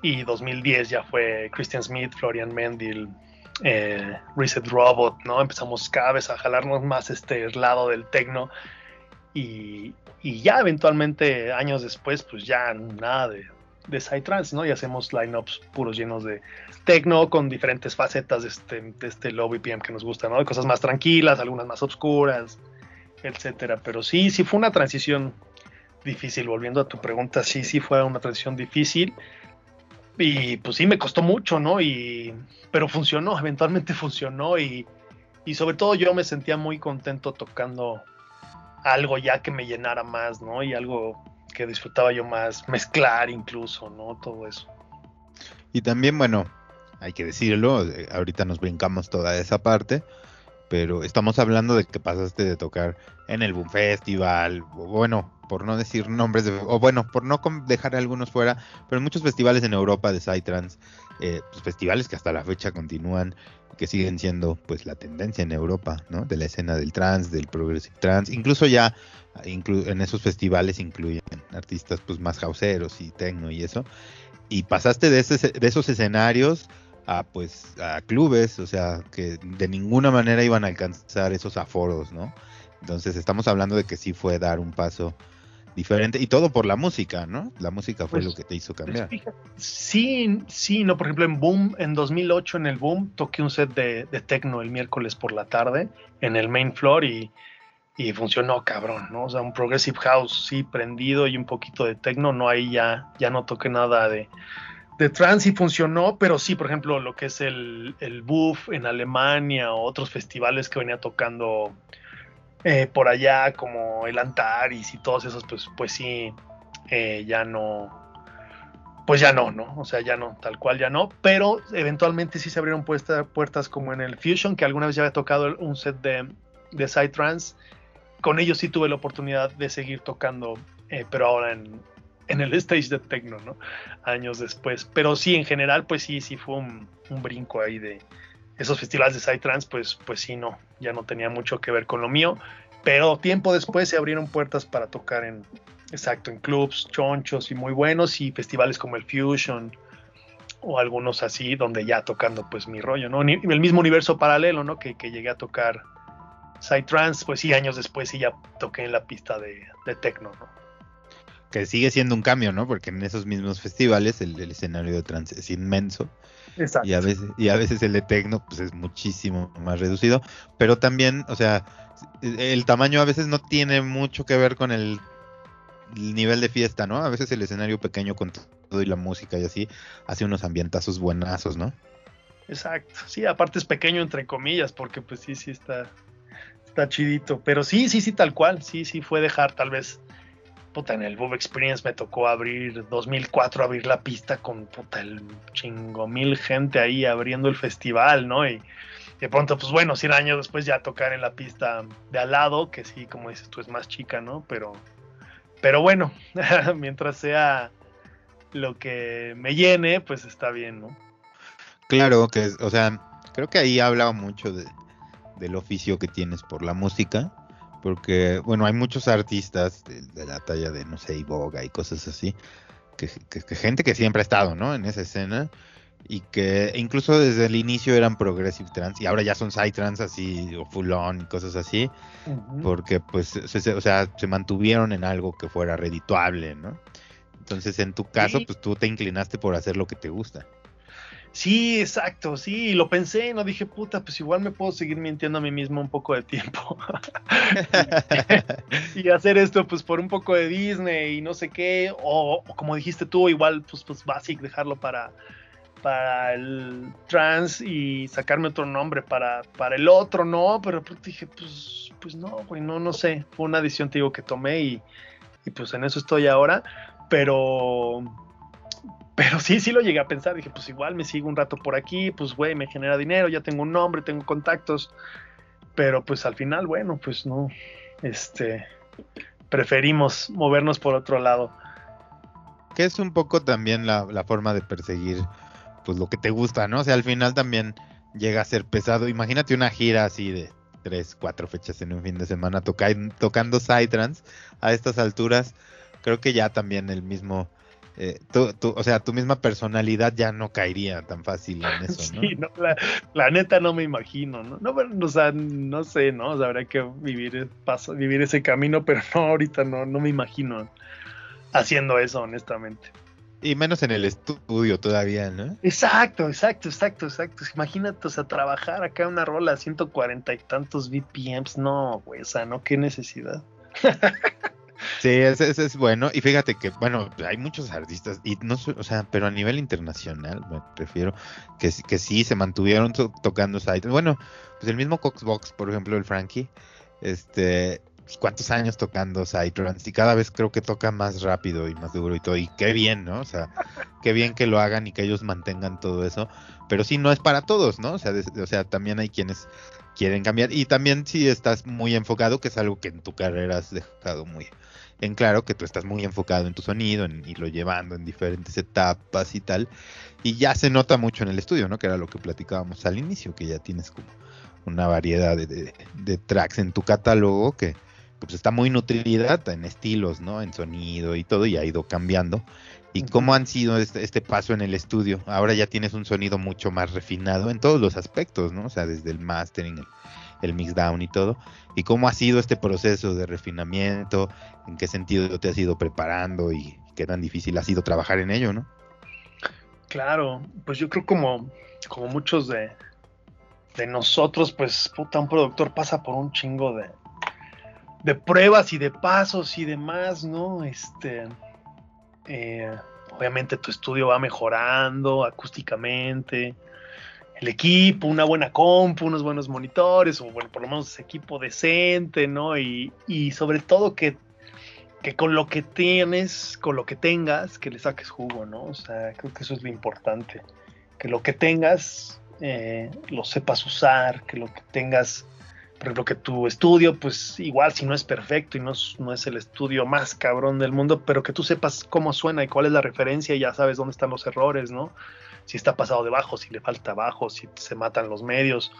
y 2010 ya fue Christian Smith, Florian Mendel, eh, Reset Robot, ¿no? Empezamos cada vez a jalarnos más este lado del techno y, y ya eventualmente, años después, pues ya nada de, de Psytrance, ¿no? Y hacemos lineups puros llenos de techno con diferentes facetas de este, de este low BPM que nos gusta, ¿no? Cosas más tranquilas, algunas más oscuras, etcétera. Pero sí, sí fue una transición difícil. Volviendo a tu pregunta, sí, sí fue una transición difícil. Y pues sí, me costó mucho, ¿no? Y, pero funcionó, eventualmente funcionó y, y sobre todo yo me sentía muy contento tocando algo ya que me llenara más, ¿no? Y algo que disfrutaba yo más, mezclar incluso, ¿no? Todo eso. Y también, bueno, hay que decirlo, eh, ahorita nos brincamos toda esa parte, pero estamos hablando de que pasaste de tocar en el Boom Festival, o bueno, por no decir nombres, de, o bueno, por no dejar algunos fuera, pero en muchos festivales en Europa de Psytrance, eh, pues festivales que hasta la fecha continúan, que siguen siendo pues la tendencia en Europa, ¿no? De la escena del trance, del progressive trance, incluso ya en esos festivales incluyen artistas pues más houseeros y techno y eso. Y pasaste de, de esos escenarios a pues a clubes, o sea, que de ninguna manera iban a alcanzar esos aforos, ¿no? Entonces estamos hablando de que sí fue dar un paso diferente y todo por la música, ¿no? La música fue Pues, lo que te hizo pues, cambiar. fíjate, sí, sí, no, por ejemplo, en Boom, en 2008 en el Boom, toqué un set de, de techno el miércoles por la tarde en el main floor y, y funcionó cabrón, ¿no? O sea, un progressive house, sí, prendido y un poquito de techno, no, ahí ya, ya no toqué nada de, de trance y funcionó, pero sí, por ejemplo, lo que es el, el Buff en Alemania o otros festivales que venía tocando eh, por allá, como el Antares y todos esos, pues, pues sí, eh, ya no, pues ya no, ¿no? O sea, ya no, tal cual ya no, pero eventualmente sí se abrieron puertas como en el Fusion, que alguna vez ya había tocado un set de, de Psytrance. Con ellos sí tuve la oportunidad de seguir tocando, eh, pero ahora en, en el stage de techno, ¿no? Años después. Pero sí, en general, pues sí, sí fue un, un brinco ahí de esos festivales de Psytrance, pues, pues sí, no, ya no tenía mucho que ver con lo mío. Pero tiempo después se abrieron puertas para tocar en, exacto, en clubs chonchos y muy buenos y festivales como el Fusion o algunos así, donde ya tocando pues mi rollo, ¿no? El mismo universo paralelo, ¿no? Que, que llegué a tocar Psytrance, pues sí, años después sí ya toqué en la pista de, de techno, ¿no? Que sigue siendo un cambio, ¿no? Porque en esos mismos festivales el, el escenario de trance es inmenso. Exacto. y a veces y a veces el de tecno pues es muchísimo más reducido pero también o sea el tamaño a veces no tiene mucho que ver con el, el nivel de fiesta no a veces el escenario pequeño con todo y la música y así hace unos ambientazos buenazos no Exacto. Sí, aparte es pequeño entre comillas, porque pues sí, sí está, está chidito. Pero sí, sí, sí, tal cual. Sí, sí, fue dejar tal vez. Puta, en el Boom Experience me tocó abrir 2004, abrir la pista con puta el chingo mil gente ahí abriendo el festival, ¿no? Y de pronto, pues bueno, 100 años después ya tocar en la pista de al lado, que sí, como dices tú, es más chica, ¿no? Pero, pero bueno, mientras sea lo que me llene, pues está bien, ¿no? claro que o sea creo que ahí habla mucho de, del oficio que tienes por la música porque bueno hay muchos artistas de, de la talla de no sé Iboga y cosas así que, que- que gente que siempre ha estado no en esa escena y que incluso desde el inicio eran progressive trance y ahora ya son psytrance así o full on y cosas así porque pues se, se- o sea se mantuvieron en algo que fuera redituable no entonces en tu caso Sí. pues tú te inclinaste por hacer lo que te gusta Sí, exacto, sí, lo pensé y no dije, puta, pues igual me puedo seguir mintiendo a mí mismo un poco de tiempo. y hacer esto pues por un poco de Disney y no sé qué, o, o como dijiste tú, igual pues, pues Basic dejarlo para, para el trans y sacarme otro nombre para, para el otro, no, pero pues dije, pues, pues no, güey, no, no sé, fue una decisión, te digo, que tomé y, y pues en eso estoy ahora, pero... Pero sí, sí lo llegué a pensar. Dije, pues igual me sigo un rato por aquí, pues güey, me genera dinero, ya tengo un nombre, tengo contactos. Pero pues al final, bueno, pues no. Este. Preferimos movernos por otro lado. que es un poco también la, forma de perseguir pues lo que te gusta, ¿no? O sea, al final también llega a ser pesado. Imagínate una gira así de tres, cuatro fechas en un fin de semana toca- tocando Psytrance a estas alturas. Creo que ya también el mismo eh, o sea, tu misma personalidad ya no caería tan fácil en eso, ¿no? Sí, no, la, neta no me imagino, ¿no? No, o sea, no sé, ¿no? O sea, habría que vivir, paso, vivir ese camino, pero no, ahorita no, no me imagino haciendo eso, honestamente. Y menos en el estudio todavía, ¿no? Exacto, exacto, exacto, exacto. Imagínate, o sea, trabajar acá una rola a 140 y tantos BPMs, no, güey, o sea, no, qué necesidad. Sí, ese, es bueno. Y fíjate que, bueno, hay muchos artistas, y no o sea, pero a nivel internacional, me refiero, que, que sí se mantuvieron tocando side. Bueno, pues el mismo Coxbox, por ejemplo, el Frankie, este, cuántos años tocando Psytrance y cada vez creo que toca más rápido y más duro y todo. Y qué bien, ¿no? O sea, qué bien que lo hagan y que ellos mantengan todo eso. Pero sí, no es para todos, ¿no? O sea, o sea también hay quienes quieren cambiar. Y también si estás muy enfocado, que es algo que en tu carrera has dejado muy en claro, que tú estás muy enfocado en tu sonido en, y lo llevando en diferentes etapas y tal. Y ya se nota mucho en el estudio, ¿no? Que era lo que platicábamos al inicio, que ya tienes como una variedad de, tracks en tu catálogo que pues está muy nutrida en estilos, ¿no? En sonido y todo, y ha ido cambiando. ¿Y cómo han sido este, este, paso en el estudio? Ahora ya tienes un sonido mucho más refinado en todos los aspectos, ¿no? O sea, desde el mastering, el, mixdown y todo. ¿Y cómo ha sido este proceso de refinamiento? ¿En qué sentido te has ido preparando y qué tan difícil ha sido trabajar en ello, no? Claro, pues yo creo como, como muchos de, de nosotros, pues puta, un productor pasa por un chingo de, de pruebas y de pasos y demás, ¿no? Este, eh, obviamente tu estudio va mejorando acústicamente, el equipo, una buena compu, unos buenos monitores, o bueno, por lo menos equipo decente, ¿no? Y, sobre todo que, que, con lo que tienes, con lo que tengas, que le saques jugo, ¿no? O sea, creo que eso es lo importante. Que lo que tengas eh, lo sepas usar, que lo que tengas, por ejemplo, que tu estudio, pues igual si no es perfecto y no, no es el estudio más cabrón del mundo, pero que tú sepas cómo suena y cuál es la referencia y ya sabes dónde están los errores, ¿no? Si está pasado de bajo, si le falta bajo, si se matan los medios.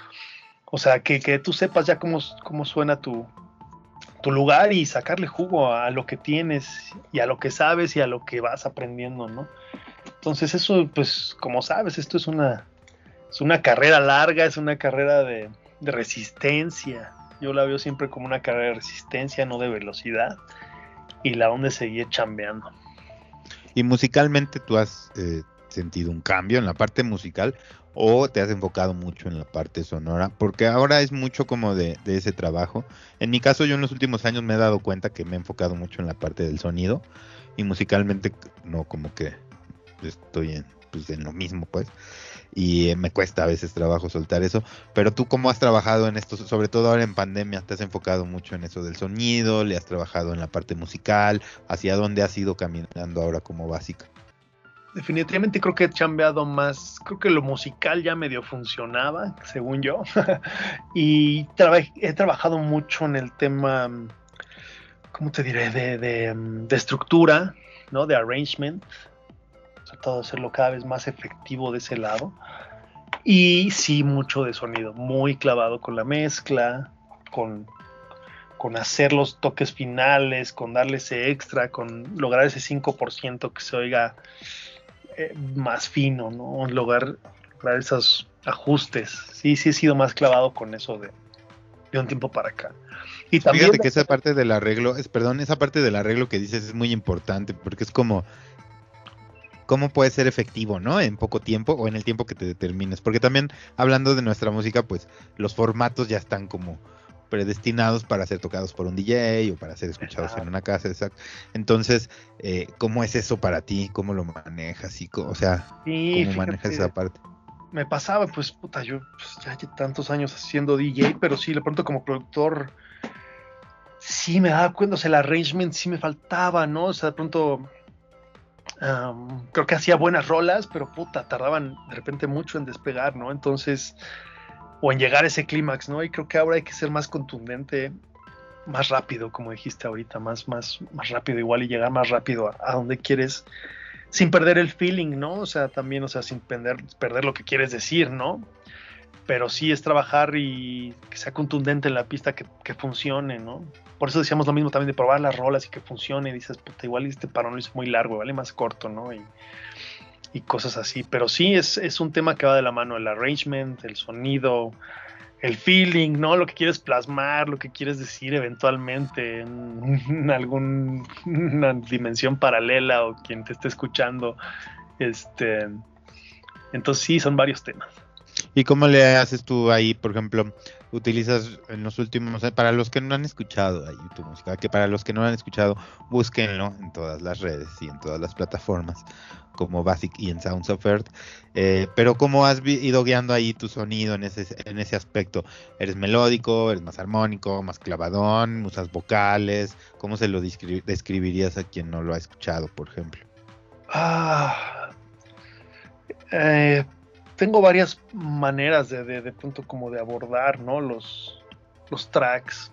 O sea, que, tú sepas ya cómo, cómo suena tu, tu lugar y sacarle jugo a lo que tienes y a lo que sabes y a lo que vas aprendiendo, ¿no? Entonces eso, pues como sabes, esto es una, es una carrera larga, es una carrera de, de resistencia. Yo la veo siempre como una carrera de resistencia, no de velocidad. Y la donde seguir chambeando. Y musicalmente tú has eh, sentido un cambio en la parte musical o te has enfocado mucho en la parte sonora? Porque ahora es mucho como de, ese trabajo. En mi caso yo en los últimos años me he dado cuenta que me he enfocado mucho en la parte del sonido y musicalmente no como que estoy en, pues, en lo mismo pues y me cuesta a veces trabajo soltar eso. Pero tú, ¿cómo has trabajado en esto? Sobre todo ahora en pandemia, ¿te has enfocado mucho en eso del sonido? ¿Le has trabajado en la parte musical? ¿Hacia dónde has ido caminando ahora como básica? Definitivamente creo que he chambeado más, creo que lo musical ya medio funcionaba, según yo, y he trabajado mucho en el tema, ¿cómo te diré?, de, de, estructura, ¿no?, de arrangement, tratado de hacerlo cada vez más efectivo de ese lado, y sí mucho de sonido, muy clavado con la mezcla, con hacer los toques finales, con darle ese extra, con lograr ese 5% que se oiga eh, más fino, ¿no? Lograr, lograr esos ajustes. Sí, sí he sido más clavado con eso de, de un tiempo para acá. Y también Fíjate que esa parte del arreglo, es, perdón, esa parte del arreglo que dices es muy importante porque es como cómo puede ser efectivo, ¿no? En poco tiempo o en el tiempo que te determines. Porque también hablando de nuestra música, pues los formatos ya están como predestinados para ser tocados por un DJ o para ser escuchados en una casa. Entonces, eh, ¿cómo es eso para ti? ¿Cómo lo manejas? Y, o sea, ¿cómo manejas esa parte? Me pasaba, pues, puta, yo pues, ya llevo tantos años haciendo DJ, pero sí, de pronto como productor, sí me daba cuenta, o sea, el arrangement sí me faltaba, ¿no? O sea, de pronto creo que hacía buenas rolas, pero puta, tardaban de repente mucho en despegar, ¿no? Entonces, o en llegar a ese clímax, ¿no? Y creo que ahora hay que ser más contundente, más rápido, como dijiste ahorita, más, más, más rápido igual y llegar más rápido a, donde quieres, sin perder el feeling, ¿no? O sea, también, o sea, sin perder, perder lo que quieres decir, ¿no? pero sí es trabajar y que sea contundente en la pista, que, funcione, ¿no? Por eso decíamos lo mismo también de probar las rolas y que funcione. Y dices, puta, igual este parón es muy largo, vale más corto, ¿no? Y, y cosas así. Pero sí es, es, un tema que va de la mano, el arrangement, el sonido, el feeling, ¿no? Lo que quieres plasmar, lo que quieres decir eventualmente en, alguna dimensión paralela o quien te esté escuchando. Este, entonces sí, son varios temas. ¿Y cómo le haces tú ahí, por ejemplo, utilizas en los últimos, para los que no han escuchado ahí tu música, que para los que no han escuchado, búsquenlo en todas las redes y en todas las plataformas, como Basic y en Sounds of Earth. Pero ¿cómo has ido guiando ahí tu sonido en ese, en ese aspecto? ¿Eres melódico, eres más armónico, más clavadón, usas vocales? ¿Cómo se lo describirías a quien no lo ha escuchado, por ejemplo? Ah, eh, tengo varias maneras de, de, punto como de abordar ¿no? los, los tracks.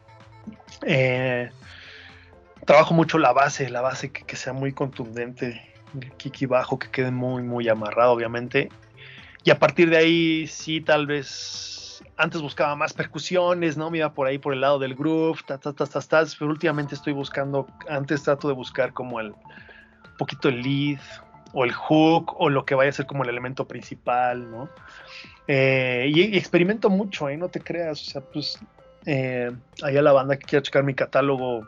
Eh, trabajo mucho la base, la base que, sea muy contundente, el kick y bajo que quede muy, muy amarrado, obviamente. Y a partir de ahí, sí, tal vez antes buscaba más percusiones, ¿no? Me iba por ahí por el lado del groove, ta, ta, ta, ta, ta, pero últimamente estoy buscando, antes trato de buscar como el poquito el lead, o el hook o lo que vaya a ser como el elemento principal, ¿no? Eh, y, experimento mucho, ¿eh? No te creas, o sea, pues eh, allá la banda que quiera checar mi catálogo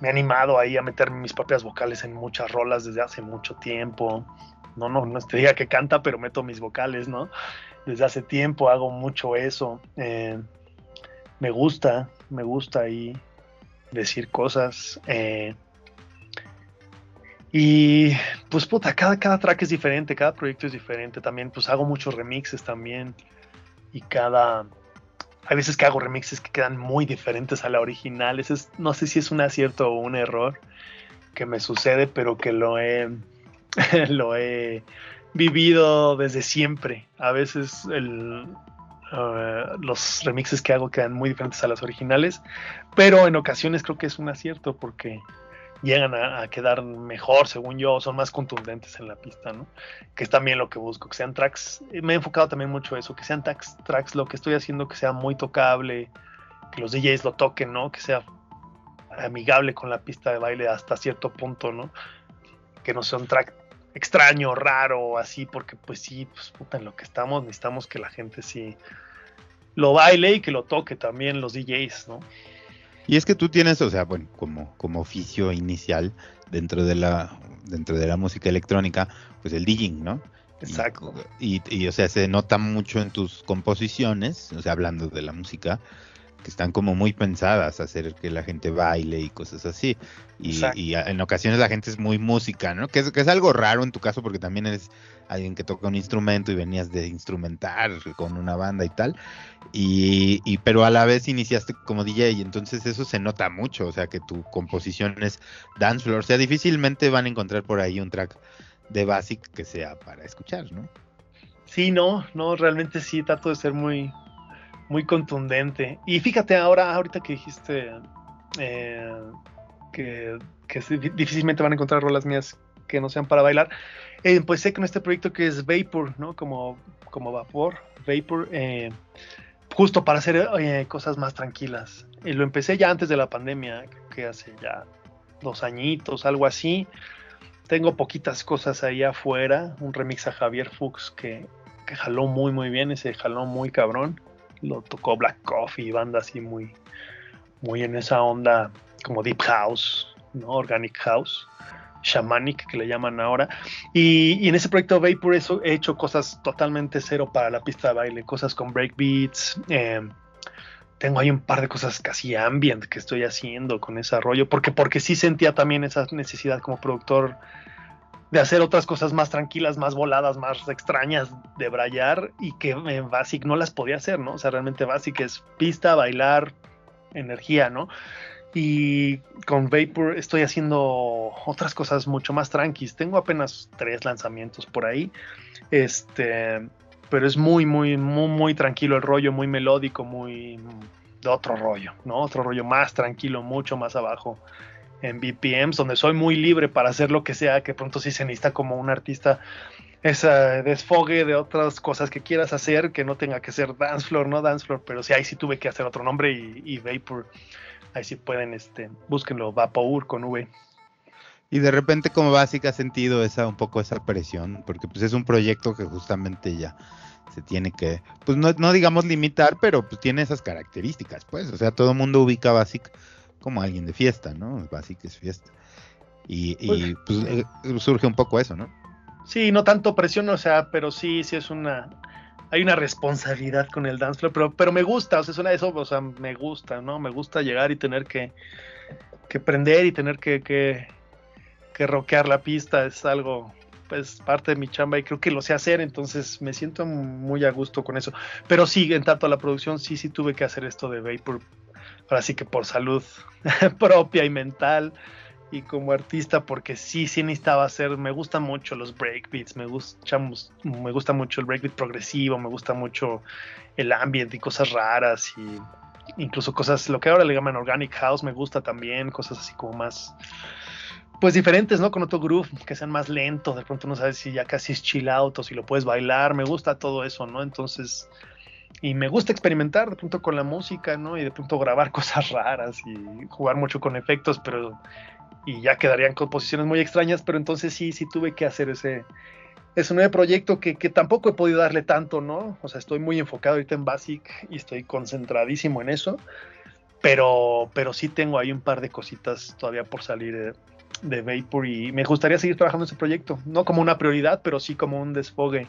me ha animado ahí a meter mis propias vocales en muchas rolas desde hace mucho tiempo. No, no, no te diga que canta, pero meto mis vocales, ¿no? Desde hace tiempo hago mucho eso. Eh, me gusta, me gusta ahí decir cosas. Eh, y pues puta, cada, cada track es diferente, cada proyecto es diferente. También pues hago muchos remixes también. Y cada... Hay veces que hago remixes que quedan muy diferentes a la original. Es, no sé si es un acierto o un error que me sucede, pero que lo he, lo he vivido desde siempre. A veces uh, los remixes que hago quedan muy diferentes a las originales, pero en ocasiones creo que es un acierto porque llegan a, quedar mejor, según yo, son más contundentes en la pista, ¿no? Que es también lo que busco, que sean tracks, me he enfocado también mucho eso, que sean tracks, tracks lo que estoy haciendo, que sea muy tocable, que los DJs lo toquen, ¿no? Que sea amigable con la pista de baile hasta cierto punto, ¿no? Que no sea un track extraño, raro, así, porque pues sí, pues puta, en lo que estamos necesitamos que la gente sí lo baile y que lo toque también los DJs, ¿no? Y es que tú tienes, o sea, bueno, como, como oficio inicial dentro de la dentro de la música electrónica, pues el DJing, ¿no? Exacto. Y, y, y, o sea, se nota mucho en tus composiciones, o sea, hablando de la música, que están como muy pensadas, hacer que la gente baile y cosas así. Y, y en ocasiones la gente es muy música, ¿no? Que es, que es algo raro en tu caso porque también eres alguien que toca un instrumento y venías de instrumentar con una banda y tal. Y, y, pero a la vez iniciaste como DJ y entonces eso se nota mucho, o sea que tu composición es dance floor, o sea difícilmente van a encontrar por ahí un track de basic que sea para escuchar, ¿no? Sí, no, no, realmente sí trato de ser muy, muy contundente. Y fíjate ahora, ahorita que dijiste eh, que, que, difícilmente van a encontrar rolas mías que no sean para bailar, eh, pues sé con este proyecto que es Vapor, ¿no? Como, como vapor, Vapor, eh, justo para hacer eh, cosas más tranquilas. Y lo empecé ya antes de la pandemia, que hace ya dos añitos, algo así. Tengo poquitas cosas ahí afuera, un remix a Javier Fuchs que, que jaló muy muy bien, ese jaló muy cabrón lo tocó Black Coffee, banda así muy, muy en esa onda como Deep House, ¿no? Organic House, Shamanic que le llaman ahora. Y, y en ese proyecto Vapor eso he hecho cosas totalmente cero para la pista de baile, cosas con breakbeats. Eh, tengo ahí un par de cosas casi ambient que estoy haciendo con ese rollo, porque, porque sí sentía también esa necesidad como productor de hacer otras cosas más tranquilas, más voladas, más extrañas de brayar y que en Basic no las podía hacer, ¿no? O sea, realmente Basic es pista, bailar, energía, ¿no? Y con Vapor estoy haciendo otras cosas mucho más tranquis. Tengo apenas tres lanzamientos por ahí. Este, pero es muy, muy, muy, muy tranquilo el rollo, muy melódico, muy de otro rollo, ¿no? Otro rollo más tranquilo, mucho más abajo en BPMs, donde soy muy libre para hacer lo que sea, que pronto sí se necesita como un artista ese desfogue de otras cosas que quieras hacer que no tenga que ser dance floor, no dance floor, pero sí ahí sí tuve que hacer otro nombre y, Vapor, ahí sí pueden, este, búsquenlo, Vapor con V. Y de repente como básica sentido esa un poco esa presión, porque pues es un proyecto que justamente ya se tiene que, pues no, no digamos limitar, pero pues tiene esas características, pues, o sea, todo el mundo ubica Basic como alguien de fiesta, ¿no? Basic es fiesta. Y, y pues, pues eh, surge un poco eso, ¿no? Sí, no tanto presión, o sea, pero sí, sí es una, hay una responsabilidad con el dance floor, pero, pero me gusta, o sea, de eso, o sea, me gusta, ¿no? Me gusta llegar y tener que, que prender y tener que, que, que rockear la pista, es algo, pues, parte de mi chamba y creo que lo sé hacer, entonces me siento muy a gusto con eso. Pero sí, en tanto a la producción, sí, sí tuve que hacer esto de Vapor, ahora sí que por salud propia y mental y como artista porque sí, sí necesitaba hacer, me gustan mucho los breakbeats, me gusta, me gusta mucho el breakbeat progresivo, me gusta mucho el ambient y cosas raras y incluso cosas, lo que ahora le llaman organic house, me gusta también, cosas así como más, pues diferentes, ¿no? Con otro groove, que sean más lentos, de pronto no sabes si ya casi es chill out o si lo puedes bailar, me gusta todo eso, ¿no? Entonces, y me gusta experimentar de pronto con la música, ¿no? Y de pronto grabar cosas raras y jugar mucho con efectos, pero y ya quedarían composiciones muy extrañas, pero entonces sí, sí tuve que hacer ese, ese nuevo proyecto que, que, tampoco he podido darle tanto, ¿no? O sea, estoy muy enfocado ahorita en Basic y estoy concentradísimo en eso, pero, pero sí tengo ahí un par de cositas todavía por salir de, de Vapor y me gustaría seguir trabajando en ese proyecto, no como una prioridad, pero sí como un desfogue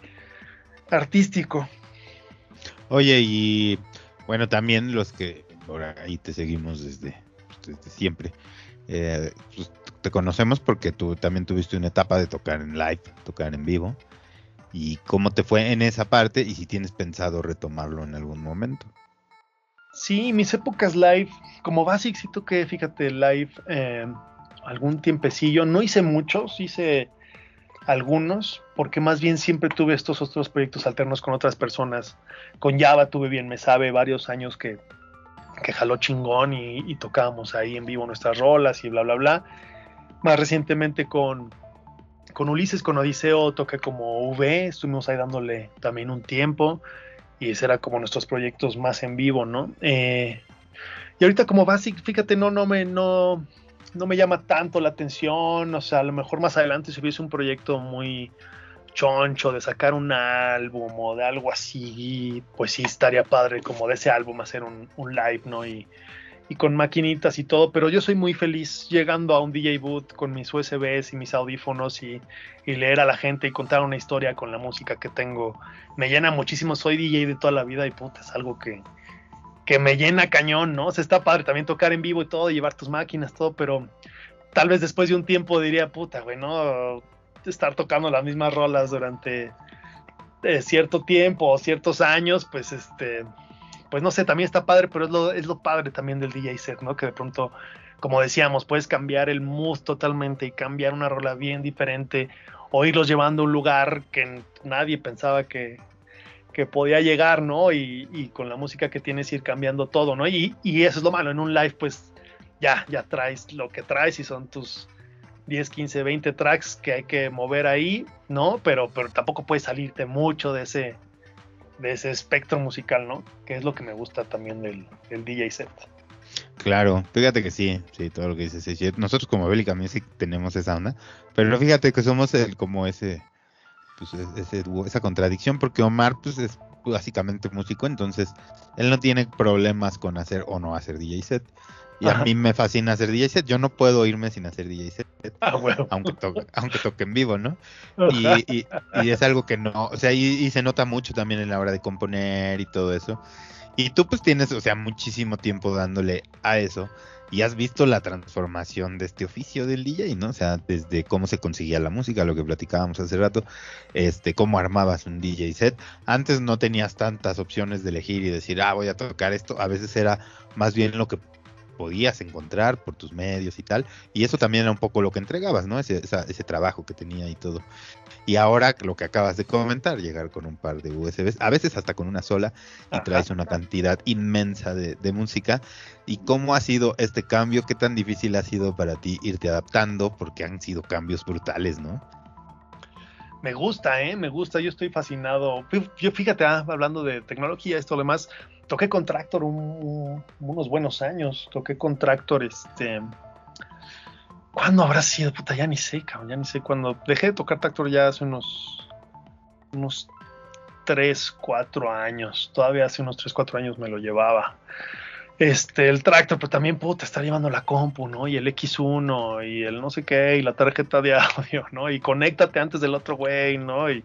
artístico. Oye, y bueno, también los que por ahí te seguimos desde, desde siempre. Eh, pues, te conocemos porque tú también tuviste una etapa de tocar en live, tocar en vivo. ¿Y cómo te fue en esa parte? Y si tienes pensado retomarlo en algún momento. Sí, mis épocas live, como Basic, sí toqué, fíjate, live eh, algún tiempecillo. No hice muchos, hice algunos, porque más bien siempre tuve estos otros proyectos alternos con otras personas. Con Java tuve bien, me sabe, varios años que que jaló chingón y, tocábamos ahí en vivo nuestras rolas y bla, bla, bla. Más recientemente con, con Ulises, con Odiseo, toqué como V, estuvimos ahí dándole también un tiempo y ese era como nuestros proyectos más en vivo, ¿no? Eh, y ahorita como Basic, fíjate, no, no me, no, no me llama tanto la atención, o sea, a lo mejor más adelante si hubiese un proyecto muy choncho de sacar un álbum o de algo así, pues sí estaría padre como de ese álbum hacer un, live, ¿no? Y, con maquinitas y todo, pero yo soy muy feliz llegando a un DJ booth con mis USBs y mis audífonos y, leer a la gente y contar una historia con la música que tengo. Me llena muchísimo, soy DJ de toda la vida y puta, es algo que, que me llena cañón, ¿no? O sea, está padre también tocar en vivo y todo, llevar tus máquinas, todo, pero tal vez después de un tiempo diría, puta, güey, ¿no? estar tocando las mismas rolas durante eh, cierto tiempo o ciertos años, pues este, pues no sé, también está padre, pero es lo, es lo padre también del DJ set, ¿no? Que de pronto, como decíamos, puedes cambiar el mood totalmente y cambiar una rola bien diferente o irlos llevando a un lugar que nadie pensaba que, que podía llegar, ¿no? Y, con la música que tienes ir cambiando todo, ¿no? Y, eso es lo malo, en un live pues ya, ya traes lo que traes y son tus, 10, 15, 20 tracks que hay que mover ahí, ¿no? Pero, tampoco puedes salirte mucho de ese, espectro musical, ¿no? Que es lo que me gusta también del, DJ set. Claro, fíjate que sí, sí, todo lo que dices Nosotros como Bélica Music tenemos esa onda, pero fíjate que somos el, como ese, pues ese, esa contradicción, porque Omar pues es básicamente músico, entonces él no tiene problemas con hacer o no hacer DJ set. Y a mí me fascina hacer DJ set. Yo no puedo irme sin hacer DJ set. Ah, aunque, toque, aunque toque en vivo, ¿no? Y, y, es algo que no. O sea, y, se nota mucho también en la hora de componer y todo eso. Y tú, pues tienes, o sea, muchísimo tiempo dándole a eso. Y has visto la transformación de este oficio del DJ, ¿no? O sea, desde cómo se conseguía la música, lo que platicábamos hace rato, este, cómo armabas un DJ set. Antes no tenías tantas opciones de elegir y decir, ah, voy a tocar esto. A veces era más bien lo que podías encontrar por tus medios y tal. Y eso también era un poco lo que entregabas, ¿no? Ese, ese trabajo que tenía y todo. Y ahora lo que acabas de comentar, llegar con un par de USBs, a veces hasta con una sola, y traes una cantidad inmensa de, de, música. ¿Y cómo ha sido este cambio? ¿Qué tan difícil ha sido para ti irte adaptando? Porque han sido cambios brutales, ¿no? Me gusta, ¿eh? Me gusta, yo estoy fascinado. Yo fíjate, ah, hablando de tecnología, esto lo demás, toqué con Tractor unos buenos años, toqué con Tractor, este... ¿Cuándo habrá sido? Puta, ya ni sé, cabrón, ya ni sé. Cuando dejé de tocar Tractor ya hace unos, unos 3, 4 años, todavía hace unos 3, 4 años me lo llevaba este, el tractor, pero también puta, estar llevando la compu, ¿no? Y el X1 y el no sé qué, y la tarjeta de audio, ¿no? Y conéctate antes del otro güey, ¿no? Y,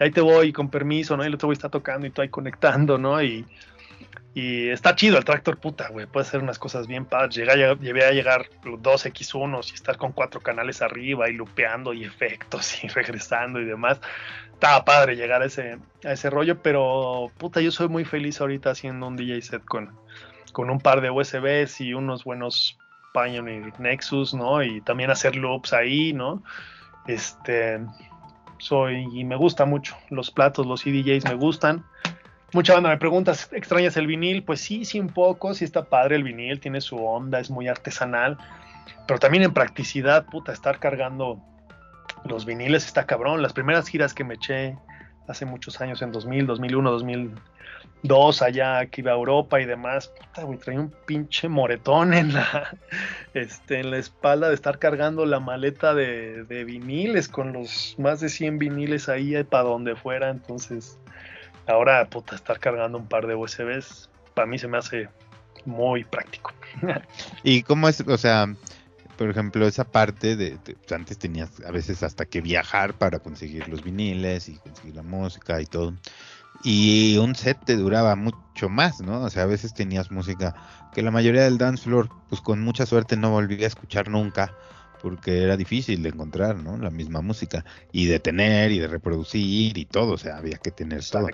ahí te voy con permiso, ¿no? Y el otro güey está tocando y tú ahí conectando, ¿no? Y, y está chido el tractor, puta, güey. Puede hacer unas cosas bien padres. Llegué, llegué a llegar dos X1s y estar con cuatro canales arriba y lupeando y efectos y regresando y demás. Estaba padre llegar a ese, a ese rollo, pero puta, yo soy muy feliz ahorita haciendo un DJ set con, con un par de USBs y unos buenos Pioneer Nexus, ¿no? Y también hacer loops ahí, ¿no? Este, soy, y me gusta mucho, los platos, los CDJs me gustan. Mucha banda me pregunta, ¿extrañas el vinil? Pues sí, sí, un poco, sí está padre el vinil, tiene su onda, es muy artesanal, pero también en practicidad, puta, estar cargando los viniles está cabrón. Las primeras giras que me eché hace muchos años, en 2000, 2001, 2000, dos allá que iba a Europa y demás, puta, güey, traía un pinche moretón en la, este, en la espalda de estar cargando la maleta de, viniles con los más de 100 viniles ahí para donde fuera, entonces ahora, puta, estar cargando un par de USBs, para mí se me hace muy práctico. ¿Y cómo es, o sea, por ejemplo, esa parte de, antes tenías a veces hasta que viajar para conseguir los viniles y conseguir la música y todo. Y un set te duraba mucho más, ¿no? O sea, a veces tenías música que la mayoría del dance floor, pues con mucha suerte no volví a escuchar nunca, porque era difícil de encontrar, ¿no? La misma música. Y de tener y de reproducir y todo, o sea, había que tener todo.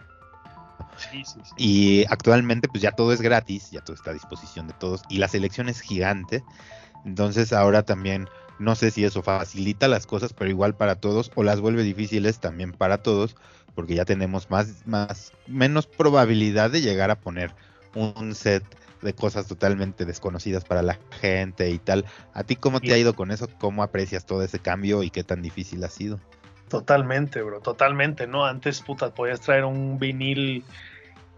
Sí, sí, sí. Y actualmente pues ya todo es gratis, ya todo está a disposición de todos y la selección es gigante. Entonces ahora también no sé si eso facilita las cosas, pero igual para todos o las vuelve difíciles también para todos, porque ya tenemos más, más, menos probabilidad de llegar a poner un set de cosas totalmente desconocidas para la gente y tal. ¿A ti cómo te ha ido con eso? ¿Cómo aprecias todo ese cambio y qué tan difícil ha sido? Totalmente, bro, totalmente, ¿no? Antes, puta, podías traer un vinil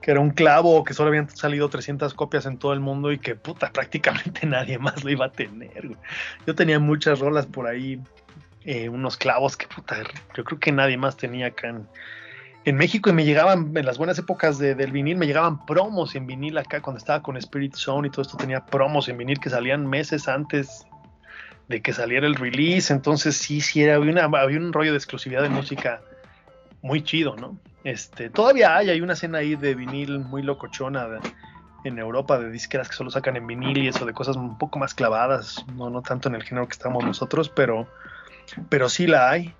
que era un clavo, que solo habían salido 300 copias en todo el mundo y que, puta, prácticamente nadie más lo iba a tener. Yo tenía muchas rolas por ahí, eh, unos clavos que, puta, yo creo que nadie más tenía acá en, México y me llegaban, en las buenas épocas del vinil, me llegaban promos en vinil acá cuando estaba con Spirit Zone y todo esto tenía promos en vinil que salían meses antes de que saliera el release. Entonces sí, sí, era, había, había un rollo de exclusividad de música muy chido, ¿no? Este, todavía hay, hay una escena ahí de vinil muy locochona en Europa de disqueras que solo sacan en vinil y eso de cosas un poco más clavadas, no, no tanto en el género que estamos nosotros, pero, pero sí la hay.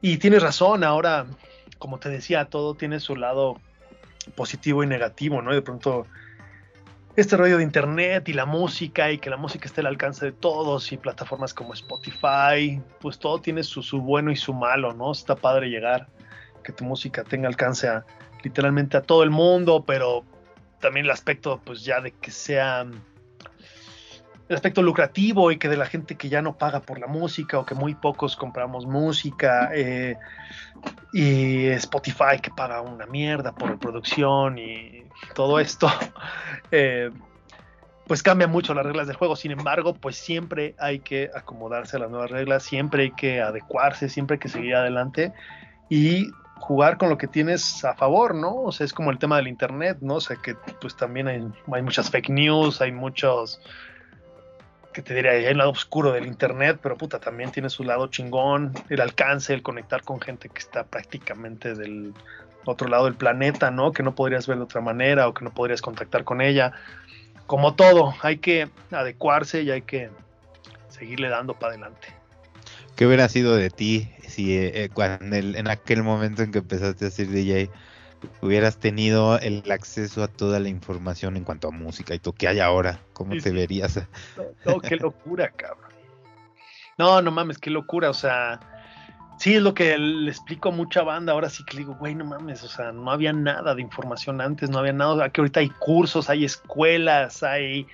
Y tienes razón, ahora como te decía, todo tiene su lado positivo y negativo, ¿no? Y de pronto este rollo de internet y la música y que la música esté al alcance de todos y plataformas como Spotify, pues todo tiene su, bueno y su malo, ¿no? Está padre llegar, que tu música tenga alcance a literalmente a todo el mundo, pero también el aspecto pues ya de que sea el aspecto lucrativo y que de la gente que ya no paga por la música o que muy pocos compramos música eh, y Spotify que paga una mierda por reproducción y todo esto eh, pues cambia mucho las reglas del juego. Sin embargo pues siempre hay que acomodarse a las nuevas reglas siempre hay que adecuarse siempre hay que seguir adelante. Y jugar con lo que tienes a favor, ¿no? O sea, es como el tema del internet, ¿no? O sea, que pues también hay, muchas fake news, hay muchos que te diría, hay el lado oscuro del internet, pero puta, también tiene su lado chingón, el alcance, el conectar con gente que está prácticamente del otro lado del planeta, ¿no? Que no podrías ver de otra manera o que no podrías contactar con ella. Como todo, hay que adecuarse y hay que seguirle dando para adelante. ¿Qué hubiera sido de ti si eh, eh, cuando en aquel momento en que empezaste a ser DJ hubieras tenido el acceso a toda la información en cuanto a música y todo que hay ahora, ¿cómo te verías? No, qué locura, cabrón. No, no mames, qué locura, o sea, sí es lo que le explico a mucha banda, ahora sí que le digo, güey, no mames, o sea, no había nada de información antes, no había nada, aquí ahorita hay cursos, hay escuelas, hay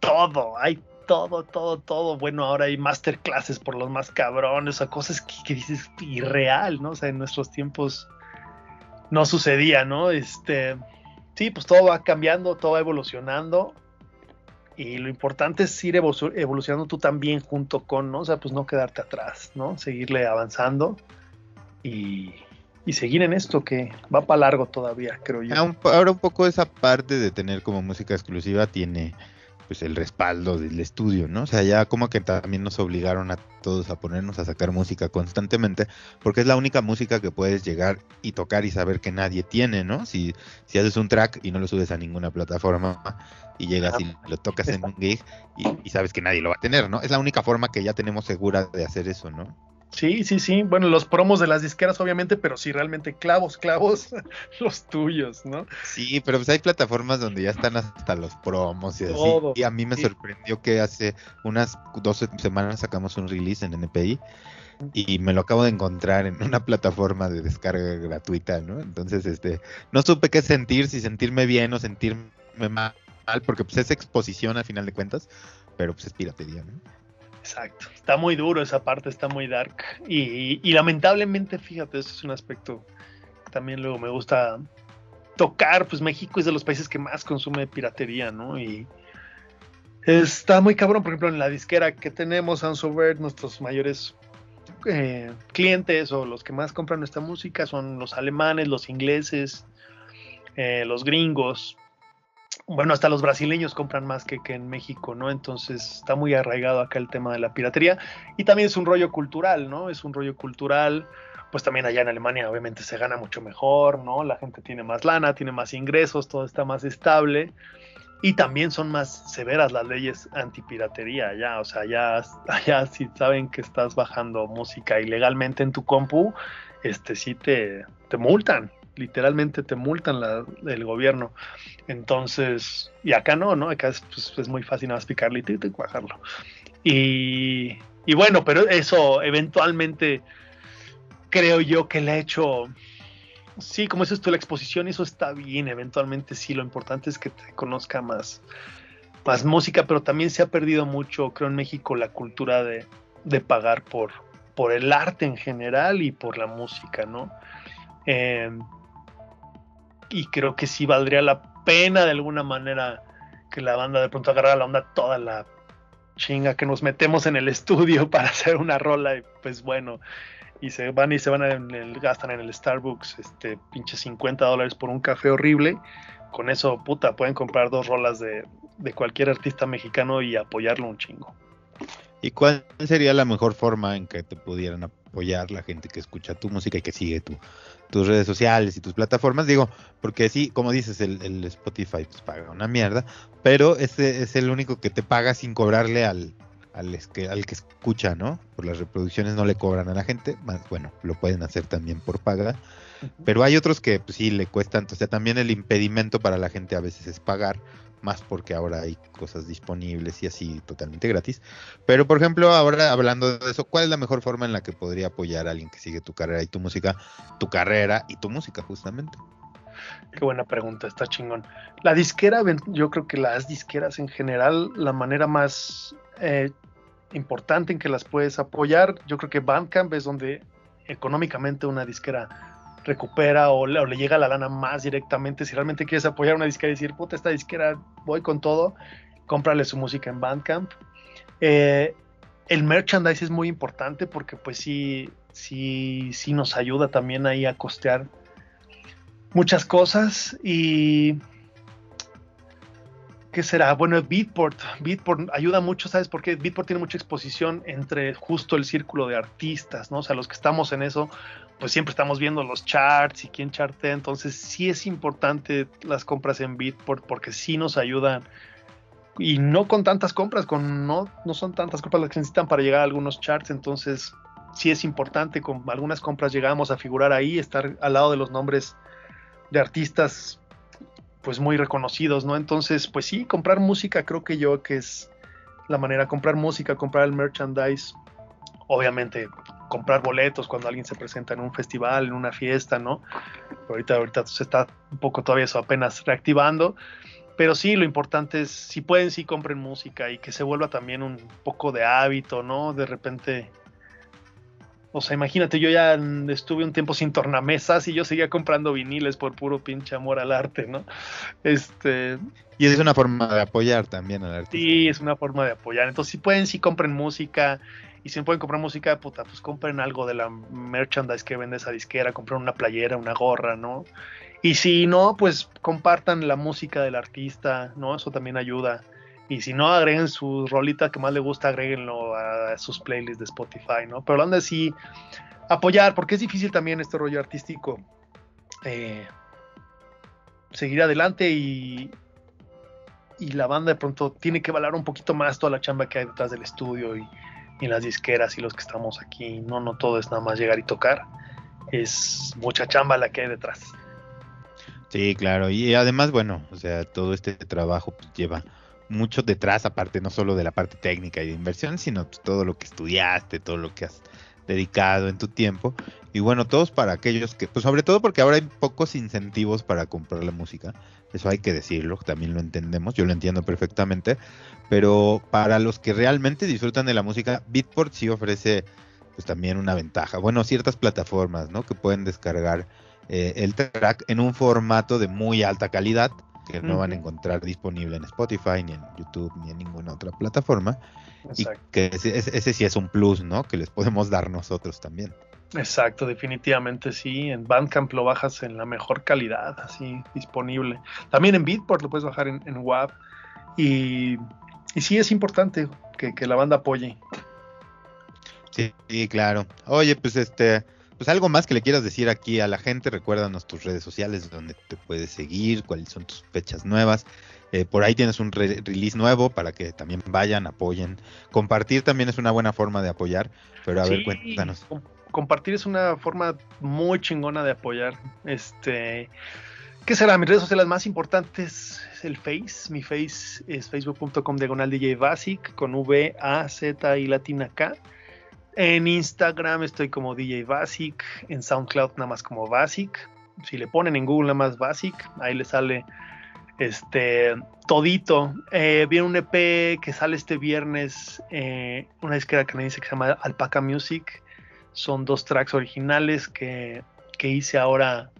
todo, hay todo, todo, todo. Bueno, ahora hay masterclasses por los más cabrones, o cosas que, dices irreal, ¿no? O sea, en nuestros tiempos no sucedía, ¿no? Este, sí, pues todo va cambiando, todo va evolucionando. Y lo importante es ir evolucionando tú también junto con, ¿no? O sea, pues no quedarte atrás, ¿no? Seguirle avanzando y, y seguir en esto que va para largo todavía, creo yo. Ahora un poco esa parte de tener como música exclusiva tiene pues el respaldo del estudio, ¿no? O sea, ya como que también nos obligaron a todos a ponernos a sacar música constantemente, porque es la única música que puedes llegar y tocar y saber que nadie tiene, ¿no? Si, si haces un track y no lo subes a ninguna plataforma y llegas y lo tocas en un gig y, y sabes que nadie lo va a tener, ¿no? Es la única forma que ya tenemos segura de hacer eso, ¿no? Sí, sí, sí. Bueno, los promos de las disqueras, obviamente, pero sí, realmente clavos, clavos, los tuyos, ¿no? Sí, pero pues hay plataformas donde ya están hasta los promos y así. y a mí me sorprendió que hace unas dos semanas sacamos un release en NPI y me lo acabo de encontrar en una plataforma de descarga gratuita, ¿no? Entonces, este, no supe qué sentir, si sentirme bien o sentirme mal, porque pues es exposición al final de cuentas, pero pues es piratería, ¿no? Exacto, está muy duro esa parte, está muy dark. Y, lamentablemente, fíjate, eso es un aspecto que también luego me gusta tocar, pues México es de los países que más consume piratería, ¿no? Y está muy cabrón, por ejemplo, en la disquera que tenemos, Ansover, nuestros mayores eh, clientes o los que más compran nuestra música son los alemanes, los ingleses, eh, los gringos, bueno, hasta los brasileños compran más que, que, en México, ¿no? Entonces está muy arraigado acá el tema de la piratería. Y también es un rollo cultural, ¿no? Es un rollo cultural. Pues también allá en Alemania obviamente se gana mucho mejor, ¿no? La gente tiene más lana, tiene más ingresos, todo está más estable. Y también son más severas las leyes antipiratería allá. O sea, allá, allá si saben que estás bajando música ilegalmente en tu compu, este sí te, te multan, literalmente te multan la, el gobierno. Entonces, y acá no, ¿no? Acá es, pues, es muy fácil nada más picarle y cuajarlo. Y, y bueno, pero eso eventualmente creo yo que le ha hecho sí, como dices tú, la exposición, eso está bien, eventualmente sí, lo importante es que te conozca más, más música, pero también se ha perdido mucho, creo, en México la cultura de, de pagar por, por el arte en general y por la música, ¿no? Eh, y creo que sí valdría la pena de alguna manera que la banda de pronto agarrara la onda toda la chinga que nos metemos en el estudio para hacer una rola y pues bueno y se van y se van en el, gastan en el Starbucks este pinche 50 dólares por un café horrible. Con eso puta pueden comprar dos rolas de, de cualquier artista mexicano y apoyarlo un chingo. ¿Y cuál sería la mejor forma en que te pudieran apoyar la gente que escucha tu música y que sigue tu, tus redes sociales y tus plataformas, digo, porque sí, como dices, el, Spotify pues, paga una mierda, pero ese es el único que te paga sin cobrarle al, al, que, al que escucha, ¿no? Por las reproducciones no le cobran a la gente, más bueno, lo pueden hacer también por paga, pero hay otros que pues, sí le cuestan, o sea, también el impedimento para la gente a veces es pagar, más porque ahora hay cosas disponibles y así totalmente gratis. Pero por ejemplo, ahora hablando de eso, ¿cuál es la mejor forma en la que podría apoyar a alguien que sigue tu carrera y tu música, tu carrera y tu música justamente? Qué buena pregunta, está chingón. La disquera, yo creo que las disqueras en general, la manera más eh, importante en que las puedes apoyar, yo creo que Bandcamp es donde económicamente una disquera recupera o le, llega la lana más directamente. Si realmente quieres apoyar una disquera y decir, puta, esta disquera, voy con todo, cómprale su música en Bandcamp. Eh, el merchandise es muy importante porque pues sí, sí, sí nos ayuda también ahí a costear muchas cosas y... ¿Qué será? Bueno, Beatport. Beatport ayuda mucho, ¿sabes por qué? Beatport tiene mucha exposición entre justo el círculo de artistas, ¿no? O sea, los que estamos en eso, pues siempre estamos viendo los charts y quién chartea, entonces sí es importante las compras en Bitport porque sí nos ayudan y no con tantas compras, con no, no son tantas compras las que necesitan para llegar a algunos charts, entonces sí es importante, con algunas compras llegamos a figurar ahí, estar al lado de los nombres de artistas pues muy reconocidos, ¿no? Entonces, pues sí, comprar música creo que yo que es la manera, comprar música, comprar el merchandise, obviamente comprar boletos cuando alguien se presenta en un festival, en una fiesta, ¿no? ahorita, ahorita se está un poco todavía eso apenas reactivando. Pero sí, lo importante es, si pueden, sí compren música y que se vuelva también un poco de hábito, ¿no? De repente, o sea, imagínate, yo ya estuve un tiempo sin tornamesas y yo seguía comprando viniles por puro pinche amor al arte, ¿no? Este... Y es una forma de apoyar también al artista. Sí, es una forma de apoyar. Entonces, si pueden, sí compren música. Y si no pueden comprar música, puta, pues compren algo de la merchandise que vende esa disquera, compren una playera, una gorra, ¿no? Y si no, pues compartan la música del artista, ¿no? Eso también ayuda. Y si no, agreguen su rolita que más le gusta, agréguenlo a sus playlists de Spotify, ¿no? Pero la sí apoyar, porque es difícil también este rollo artístico. Eh, seguir adelante y, y la banda de pronto tiene que valorar un poquito más toda la chamba que hay detrás del estudio y, y las disqueras y los que estamos aquí. No, no todo es nada más llegar y tocar. Es mucha chamba la que hay detrás. Sí, claro. Y además, bueno, o sea, todo este trabajo pues, lleva mucho detrás, aparte no solo de la parte técnica y de inversión, sino pues, todo lo que estudiaste, todo lo que has dedicado en tu tiempo. Y bueno, todos para aquellos que, pues sobre todo porque ahora hay pocos incentivos para comprar la música. Eso hay que decirlo, también lo entendemos, yo lo entiendo perfectamente. Pero para los que realmente disfrutan de la música, Beatport sí ofrece pues también una ventaja. Bueno, ciertas plataformas, ¿no? Que pueden descargar eh, el track en un formato de muy alta calidad que no van a encontrar disponible en Spotify, ni en YouTube, ni en ninguna otra plataforma. Y que ese, ese, sí es un plus, ¿no? Que les podemos dar nosotros también. Exacto, definitivamente sí. En Bandcamp lo bajas en la mejor calidad, así disponible. También en Beatport lo puedes bajar en, en. Y, y, sí es importante que, que, la banda apoye. Sí, sí, claro. Oye, pues este, pues algo más que le quieras decir aquí a la gente, recuérdanos tus redes sociales donde te puedes seguir, cuáles son tus fechas nuevas. Eh, por ahí tienes un release nuevo para que también vayan, apoyen. Compartir también es una buena forma de apoyar, pero a ver, cuéntanos. Compartir es una forma muy chingona de apoyar. Este, ¿qué será? Mis redes sociales más importantes es el Face. Mi Face es facebook.com diagonal DJ Basic con V, A, Z y latina K. En Instagram estoy como DJ Basic, en SoundCloud nada más como Basic. Si le ponen en Google nada más Basic, ahí le sale este todito. Eh, viene un EP que sale este viernes, eh, una disquera canadiense que se llama Alpaca Music. Son dos tracks originales que, que hice ahora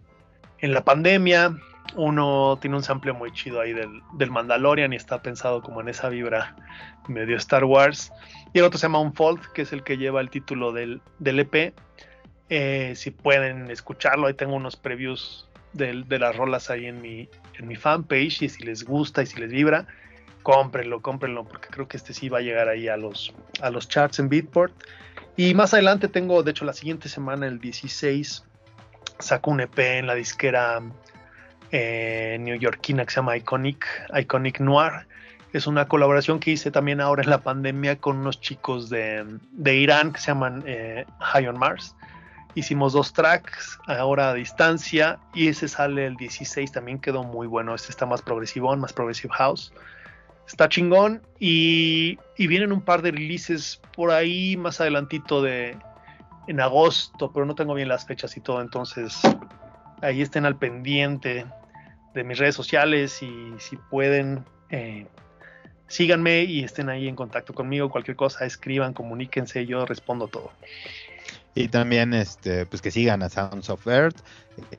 en la pandemia. Uno tiene un sample muy chido ahí del, del, Mandalorian y está pensado como en esa vibra medio Star Wars. Y el otro se llama Unfold, que es el que lleva el título del, del EP. Eh, si pueden escucharlo, ahí tengo unos previews de, de, las rolas ahí en mi, en mi fanpage. Y si les gusta y si les vibra, cómprenlo, cómprenlo, porque creo que este sí va a llegar ahí a los, a los charts en Beatport. Y más adelante tengo, de hecho, la siguiente semana, el 16, saco un EP en la disquera eh, neoyorquina que se llama Iconic, Iconic Noir. Es una colaboración que hice también ahora en la pandemia con unos chicos de, Irán que se llaman eh, High on Mars. Hicimos dos tracks ahora a distancia y ese sale el 16, también quedó muy bueno. Este está más progresivo, más progressive house. Está chingón y, y vienen un par de releases por ahí más adelantito de en agosto, pero no tengo bien las fechas y todo, entonces ahí estén al pendiente de mis redes sociales y si pueden, eh, síganme y estén ahí en contacto conmigo. Cualquier cosa, escriban, comuníquense, yo respondo todo. Y también, este, pues que sigan a Sounds of Earth.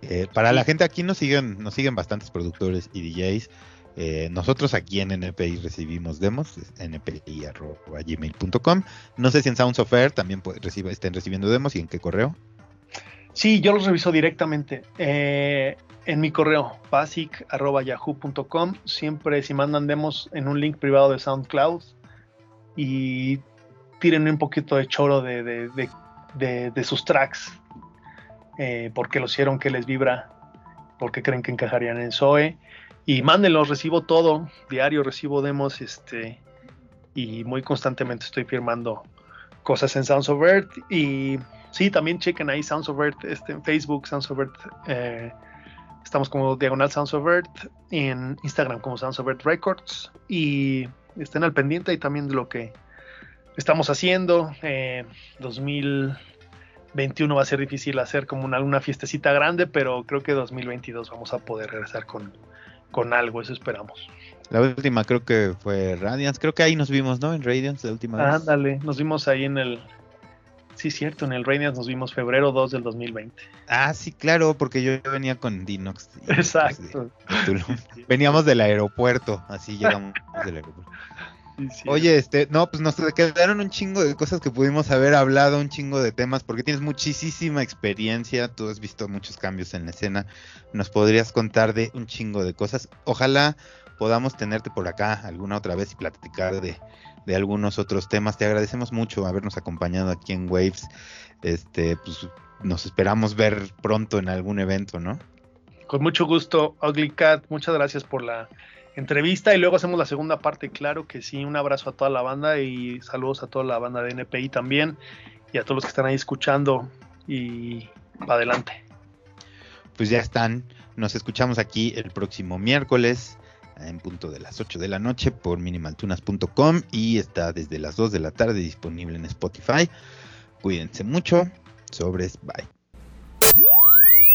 Eh, para la gente aquí nos siguen, nos siguen bastantes productores y DJs. Eh, nosotros aquí en NPI recibimos demos, npi.gmail.com. No sé si en Sounds también estén recibiendo demos y en qué correo. Sí, yo los reviso directamente eh, en mi correo basic.yahoo.com. Siempre si mandan demos en un link privado de SoundCloud y tiren un poquito de choro de, sus tracks, eh, porque lo hicieron, que les vibra, porque creen que encajarían en Zoe. Y mándenlos, recibo todo, diario recibo demos este, y muy constantemente estoy firmando cosas en Sounds of Earth y Sí, también chequen ahí Sounds of Earth este, en Facebook, Sounds of Earth. Eh, estamos como Diagonal Sounds of Earth, en Instagram como Sounds of Earth Records. Y estén al pendiente y también de lo que estamos haciendo. 2021 eh, va a ser difícil hacer como una, una fiestecita grande, pero creo que 2022 vamos a poder regresar con, con algo, eso esperamos. La última creo que fue Radiance, creo que ahí nos vimos, ¿no? En Radiance la última vez. Ándale, nos vimos ahí en el... Sí, cierto, en el Radiance nos vimos febrero 2 del 2020. Ah, sí, claro, porque yo venía con Dinox. Pues, Exacto. Veníamos del aeropuerto, así llegamos del aeropuerto. Oye, este, no, pues nos quedaron un chingo de cosas que pudimos haber hablado, un chingo de temas, porque tienes muchísima experiencia, tú has visto muchos cambios en la escena, nos podrías contar de un chingo de cosas. Ojalá podamos tenerte por acá alguna otra vez y platicar de, de algunos otros temas. Te agradecemos mucho habernos acompañado aquí en Waves. Este, pues nos esperamos ver pronto en algún evento, ¿no? Con mucho gusto, Ugly Cat, muchas gracias por la entrevista y luego hacemos la segunda parte, claro que sí, un abrazo a toda la banda y saludos a toda la banda de NPI también y a todos los que están ahí escuchando y adelante. Pues ya están, nos escuchamos aquí el próximo miércoles en punto de las 8 de la noche por minimaltunas.com y está desde las 2 de la tarde disponible en Spotify. Cuídense mucho, sobres, bye.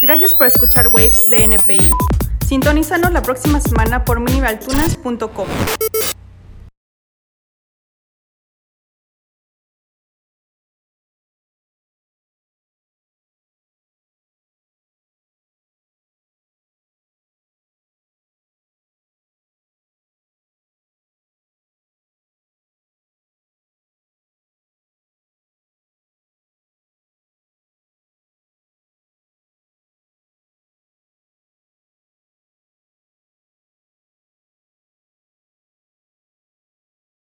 Gracias por escuchar Waves de NPI. Sintonízanos la próxima semana por minimaltunas.com.